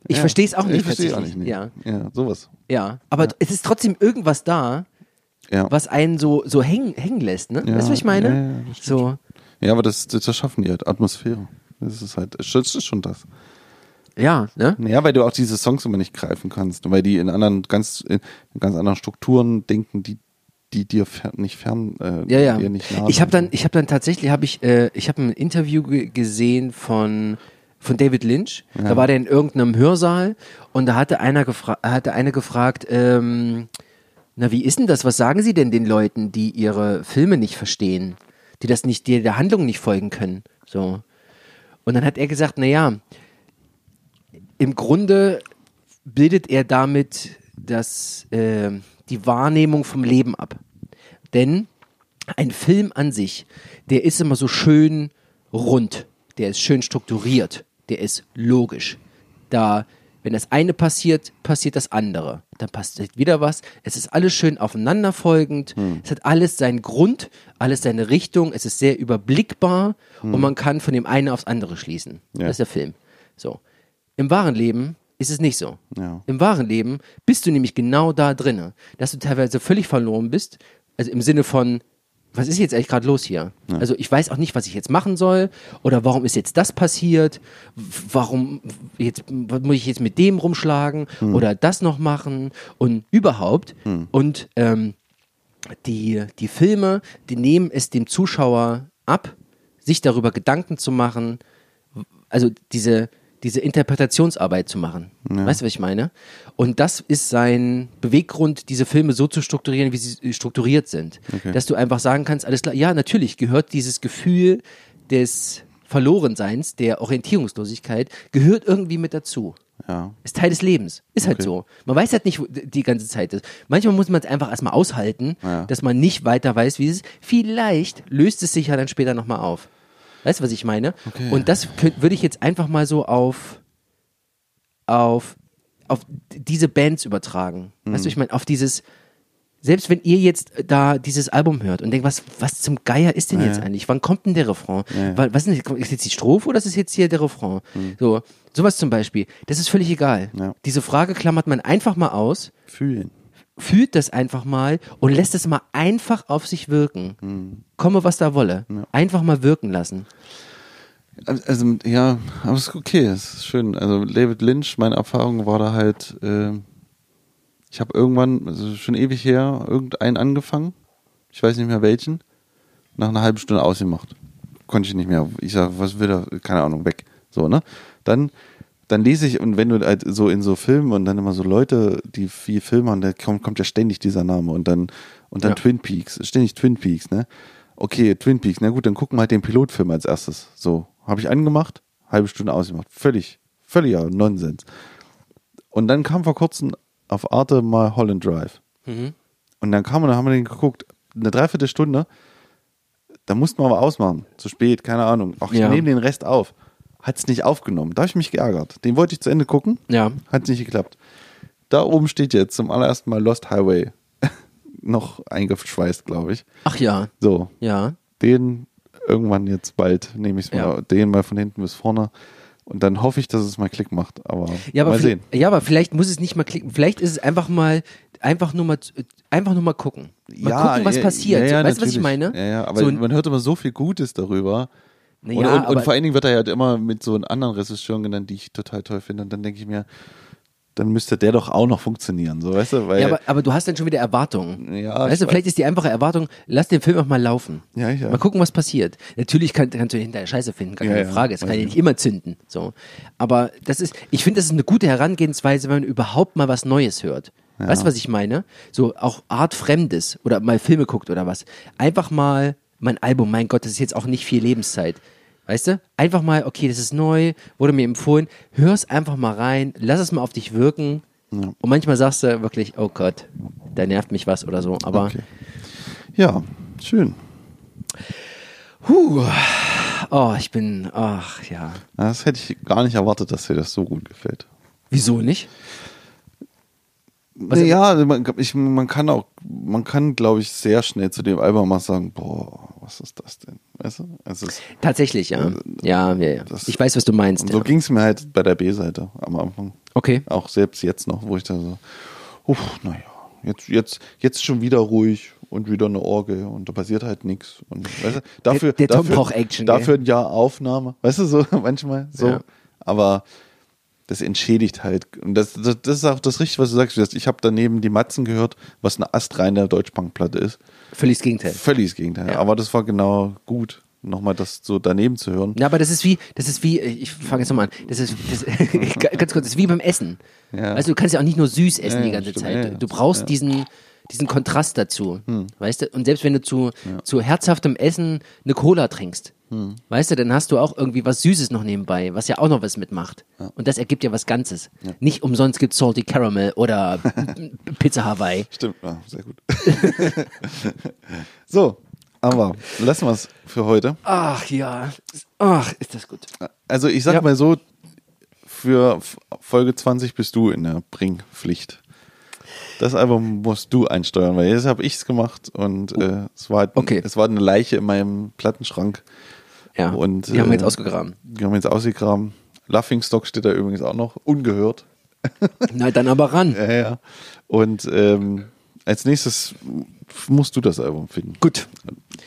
Ich Ja. verstehe es auch nicht. Ich verstehe auch tatsächlich. nicht. Ja, ja, sowas. ja. Aber es ist trotzdem irgendwas da, Ja. was einen so, so hängen, hängen lässt, ne? Ja, Weißt du, was ich meine? ja, ja, das so, ja, aber das, das schaffen die halt. Atmosphäre. Das ist halt, das ist schon das. Ja, ne? Ja, weil du auch diese Songs immer nicht greifen kannst. Und weil die in anderen, ganz, in ganz anderen Strukturen denken, die, die dir fer nicht fern, äh, Ja, ja. dir nicht nah Ich habe dann, ich habe dann tatsächlich, habe ich, äh, ich habe ein Interview ge gesehen von von David Lynch. Da war der in irgendeinem Hörsaal und da hatte einer gefragt, hatte eine gefragt, ähm, na wie ist denn das? Was sagen Sie denn den Leuten, die ihre Filme nicht verstehen, die das nicht, die der Handlung nicht folgen können? So. Und dann hat er gesagt, na ja, im Grunde bildet er damit das, äh, die Wahrnehmung vom Leben ab. Denn ein Film an sich, der ist immer so schön rund, der ist schön strukturiert, der ist logisch. Da, wenn das eine passiert, passiert das andere. Dann passiert wieder was. Es ist alles schön aufeinanderfolgend. Es hat alles seinen Grund, alles seine Richtung. Es ist sehr überblickbar und man kann von dem einen aufs andere schließen. Ja. Das ist der Film. So. Im wahren Leben ist es nicht so. Ja. Im wahren Leben bist du nämlich genau da drinne, dass du teilweise völlig verloren bist. Also im Sinne von, was ist jetzt eigentlich gerade los hier? Also ich weiß auch nicht, was ich jetzt machen soll oder warum ist jetzt das passiert? Warum jetzt muss ich jetzt mit dem rumschlagen oder das noch machen und überhaupt und ähm, die die Filme, die nehmen es dem Zuschauer ab, sich darüber Gedanken zu machen, also diese, diese Interpretationsarbeit zu machen. Weißt du, was ich meine? Und das ist sein Beweggrund, diese Filme so zu strukturieren, wie sie strukturiert sind. Dass du einfach sagen kannst, alles klar, ja, natürlich gehört dieses Gefühl des Verlorenseins, der Orientierungslosigkeit, gehört irgendwie mit dazu. Ja. Ist Teil des Lebens. Ist halt Okay. so. Man weiß halt nicht wo- die ganze Zeit. Das. Manchmal muss man es einfach erstmal aushalten, Ja. dass man nicht weiter weiß, wie es ist. Vielleicht löst es sich ja dann später nochmal auf. Weißt du, was ich meine? Okay. Und das würde ich jetzt einfach mal so auf, auf, auf diese Bands übertragen. Weißt Mhm. du, ich meine, auf dieses, selbst wenn ihr jetzt da dieses Album hört und denkt, was, was zum Geier ist denn jetzt eigentlich? Wann kommt denn der Refrain? Wa- Was ist, denn, ist jetzt die Strophe oder ist es jetzt hier der Refrain? So, sowas zum Beispiel. Das ist völlig egal. Mhm. Ja. Diese Frage klammert man einfach mal aus, Fühlen. Fühlt das einfach mal und lässt es mal einfach auf sich wirken. Mhm. Komme, was da wolle. Einfach mal wirken lassen. Also, ja, aber es ist okay, es ist schön. Also, David Lynch, meine Erfahrung war da halt, äh, ich habe irgendwann, also schon ewig her, irgendeinen angefangen. Ich weiß nicht mehr welchen. Nach einer halben Stunde ausgemacht. Konnte ich nicht mehr. Ich sag, was will er? Keine Ahnung, weg. So, ne? Dann, dann lese ich, und wenn du halt so in so Filmen und dann immer so Leute, die viel filmen, da kommt, kommt ja ständig dieser Name und dann, und dann Ja. Twin Peaks, ständig Twin Peaks, ne? Okay, Twin Peaks, na gut, dann gucken wir halt den Pilotfilm als erstes. So, habe ich angemacht, halbe Stunde ausgemacht. Völlig, völliger Nonsens. Und dann kam vor kurzem auf Arte mal Holland Drive. Und dann kam und dann haben wir den geguckt, eine Dreiviertelstunde, da mussten wir aber ausmachen. Zu spät, keine Ahnung. Auch ich Ja. nehme den Rest auf. Hat es nicht aufgenommen. Da habe ich mich geärgert. Den wollte ich zu Ende gucken. Ja. Hat nicht geklappt. Da oben steht jetzt zum allerersten Mal Lost Highway. [LAUGHS] Noch eingeschweißt, glaube ich. Ach ja, So, ja. den irgendwann jetzt bald nehme ich Ja. mal, den mal von hinten bis vorne. Und dann hoffe ich, dass es mal Klick macht. Aber, Ja, aber mal vielleicht- sehen. Ja, aber vielleicht muss es nicht mal klicken. Vielleicht ist es einfach mal, einfach nur mal, einfach nur mal gucken. Mal gucken, was ja, passiert. Ja, ja, weißt du, was ich meine? Ja, ja, aber so, man hört immer so viel Gutes darüber. Na und, ja, und, und vor allen Dingen wird er ja immer mit so anderen Regisseuren genannt, die ich total toll finde. Und dann denke ich mir, dann müsste der doch auch noch funktionieren, so weißt du? Weil, ja, aber, aber du hast dann schon wieder Erwartungen. Ja, weißt du, weiß. vielleicht ist die einfache Erwartung, lass den Film auch mal laufen. Ja, ja. Mal gucken, was passiert. Natürlich kann, kannst du hinterher Scheiße finden, gar Ja, keine ja, Frage. Es kann ja ich. nicht immer zünden. So. Aber das ist, ich finde, das ist eine gute Herangehensweise, wenn man überhaupt mal was Neues hört. Weißt du, was ich meine? So auch Art Fremdes oder mal Filme guckt oder was. Einfach mal mein Album, mein Gott, das ist jetzt auch nicht viel Lebenszeit. Weißt du? Einfach mal, okay, das ist neu, wurde mir empfohlen, hör's einfach mal rein, lass es mal auf dich wirken. Und manchmal sagst du wirklich, oh Gott, da nervt mich was oder so. Aber Okay. Ja, schön. Huh. Oh, ich bin, ach ja. Das hätte ich gar nicht erwartet, dass dir das so gut gefällt. Wieso nicht? Was- ja, man, ich, man kann auch, man kann, glaube ich, sehr schnell zu dem Album mal sagen, boah, was ist das denn? Weißt du? Es ist, Tatsächlich, ja. Ja, ja, ja. das- Ich weiß, was du meinst. so ja. ging es mir halt bei der B-Seite am Anfang. Okay. Auch selbst jetzt noch, wo ich da so, uff, naja, jetzt, jetzt, jetzt schon wieder ruhig und wieder eine Orgel und da passiert halt nichts. Und weißt du, dafür, der Tom dafür, braucht Action? Dafür ein Jahr Aufnahme, weißt du, so [LAUGHS] manchmal so. Ja. Aber das entschädigt halt. Und das, das, das ist auch das Richtige, was du sagst. Ich habe daneben die Matzen gehört, was eine astreine Deutschbankplatte ist. Völlig das Gegenteil. Völlig das Gegenteil. Ja. Aber das war genau gut, nochmal das so daneben zu hören. Ja, aber das ist wie, das ist wie, ich fange jetzt nochmal an, das ist, das, [LAUGHS] ganz kurz, das ist wie beim Essen. Ja. Weißt du, kannst ja auch nicht nur süß essen Ja, die ganze stimmt. Zeit. Ja, Du, brauchst Ja. Hm. diesen, diesen Kontrast dazu. Weißt du? Und selbst wenn du zu, zu herzhaftem Essen eine Cola trinkst, Hm. weißt du, dann hast du auch irgendwie was Süßes noch nebenbei, was ja auch noch was mitmacht. Und das ergibt ja was Ganzes. Nicht umsonst gibt Salty Caramel oder [LAUGHS] Pizza Hawaii. Stimmt, ja, sehr gut. [LAUGHS] so, aber lassen wir es für heute. Ach ja, ach, ist das gut. Also ich sag Ja. mal so, für Folge 20 bist du in der Bringpflicht. Das Album musst du einsteuern, weil jetzt habe ich es gemacht und äh, es, war, Okay. es war eine Leiche in meinem Plattenschrank. Ja, Und, die haben wir äh, jetzt ausgegraben. Die haben wir jetzt ausgegraben. Laughingstock steht da übrigens auch noch, ungehört. [LAUGHS] Na, dann aber ran. Ja, ja. Und ähm, als nächstes musst du das Album finden. Gut.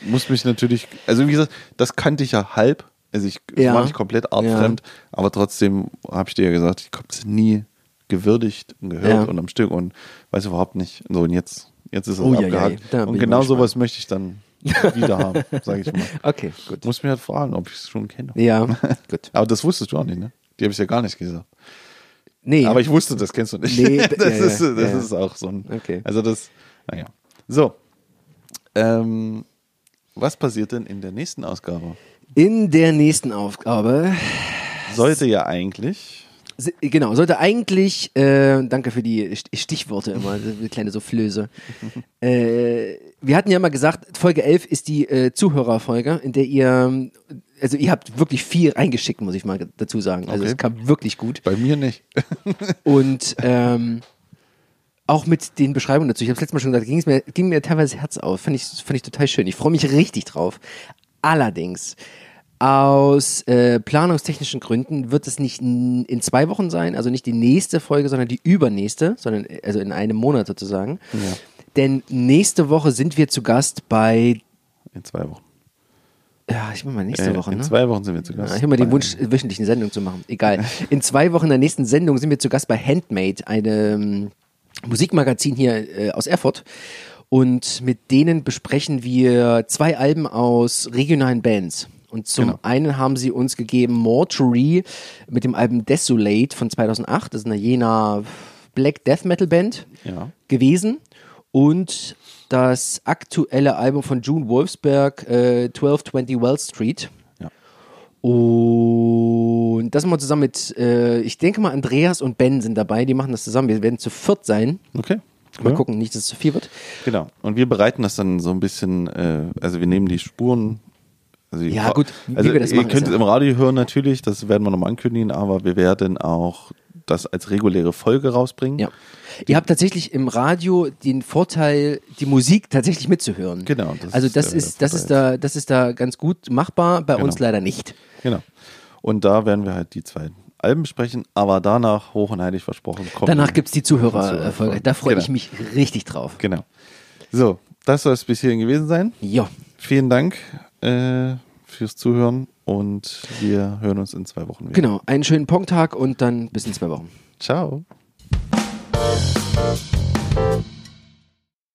Muss mich natürlich, also wie gesagt, das kannte ich ja halb. Also ich Ja. war nicht komplett artfremd, aber trotzdem habe ich dir ja gesagt, ich habe es nie gewürdigt und gehört Ja. und am Stück und weiß überhaupt nicht. So und jetzt, jetzt ist es Oh, ja, abgehakt. ja, bin und genau sowas möchte ich dann [LAUGHS] wieder haben, sage ich mal. Okay, gut. Muss mir halt fragen, ob ich es schon kenne. Ja, [LAUGHS] gut. Aber das wusstest du auch nicht, ne? Die habe ich ja gar nicht gesagt. Nee, Aber ich wusste, das kennst du nicht. Nee, [LAUGHS] das ja, ist, das ja. ist auch so ein. Okay. Also das, naja. So. Ähm, was passiert denn in der nächsten Ausgabe? in der nächsten Aufgabe, Sollte ja eigentlich. Genau, sollte eigentlich, äh, danke für die St- Stichworte immer, kleine Soufflöse. [LAUGHS] äh, wir hatten ja mal gesagt, Folge 11 ist die äh, Zuhörerfolge, in der ihr, also ihr habt wirklich viel reingeschickt, muss ich mal dazu sagen. Also Okay. es kam wirklich gut. Bei mir nicht. [LAUGHS] Und ähm, auch mit den Beschreibungen dazu. Ich habe es letztes Mal schon gesagt, ging's mir, ging mir teilweise das Herz auf. Fand ich, fand ich total schön. Ich freue mich richtig drauf. Allerdings, aus äh, planungstechnischen Gründen wird es nicht in, in zwei Wochen sein, also nicht die nächste Folge, sondern die übernächste, sondern äh, also in einem Monat sozusagen. Denn nächste Woche sind wir zu Gast bei, In zwei Wochen. ja, ich mach mal nächste Äh, Woche, in ne? zwei Wochen sind wir zu Ja, Gast. ich habe mal den Wunsch, wöchentlich eine Sendung zu machen. Egal. [LAUGHS] In zwei Wochen der nächsten Sendung sind wir zu Gast bei Handmade, einem Musikmagazin hier äh, aus Erfurt. Und mit denen besprechen wir zwei Alben aus regionalen Bands. Und zum Genau. einen haben sie uns gegeben Mortuary mit dem Album Desolate von 2008. Das ist eine jener Black Death Metal Band Ja. gewesen. Und das aktuelle Album von June Wolfsberg, äh, 1220 Well Street. Ja. Und das mal zusammen mit, äh, ich denke mal, Andreas und Ben sind dabei, die machen das zusammen. Wir werden zu viert sein. Okay. Mal Ja. gucken, nicht, dass es zu viel wird. Genau. Und wir bereiten das dann so ein bisschen, äh, also wir nehmen die Spuren. Also Ja, gut, also wir das ihr könnt ist es im Radio hören natürlich, das werden wir nochmal ankündigen, aber wir werden auch das als reguläre Folge rausbringen. Ja. Ihr habt tatsächlich im Radio den Vorteil, die Musik tatsächlich mitzuhören. Genau, das also ist das der ist, das ist da, das ist da ganz gut machbar, bei Genau. uns leider nicht. Genau. Und da werden wir halt die zwei Alben besprechen, aber danach, hoch und heilig versprochen, kommt. Danach gibt's die Zuhörerfolge. Zuhörerfolge. Da freue Genau. ich mich richtig drauf. Genau. So, das soll es bis hierhin gewesen sein. Ja. Vielen Dank äh, fürs Zuhören und wir hören uns in zwei Wochen wieder. Genau. Einen schönen Pongtag und dann bis in zwei Wochen. Ciao.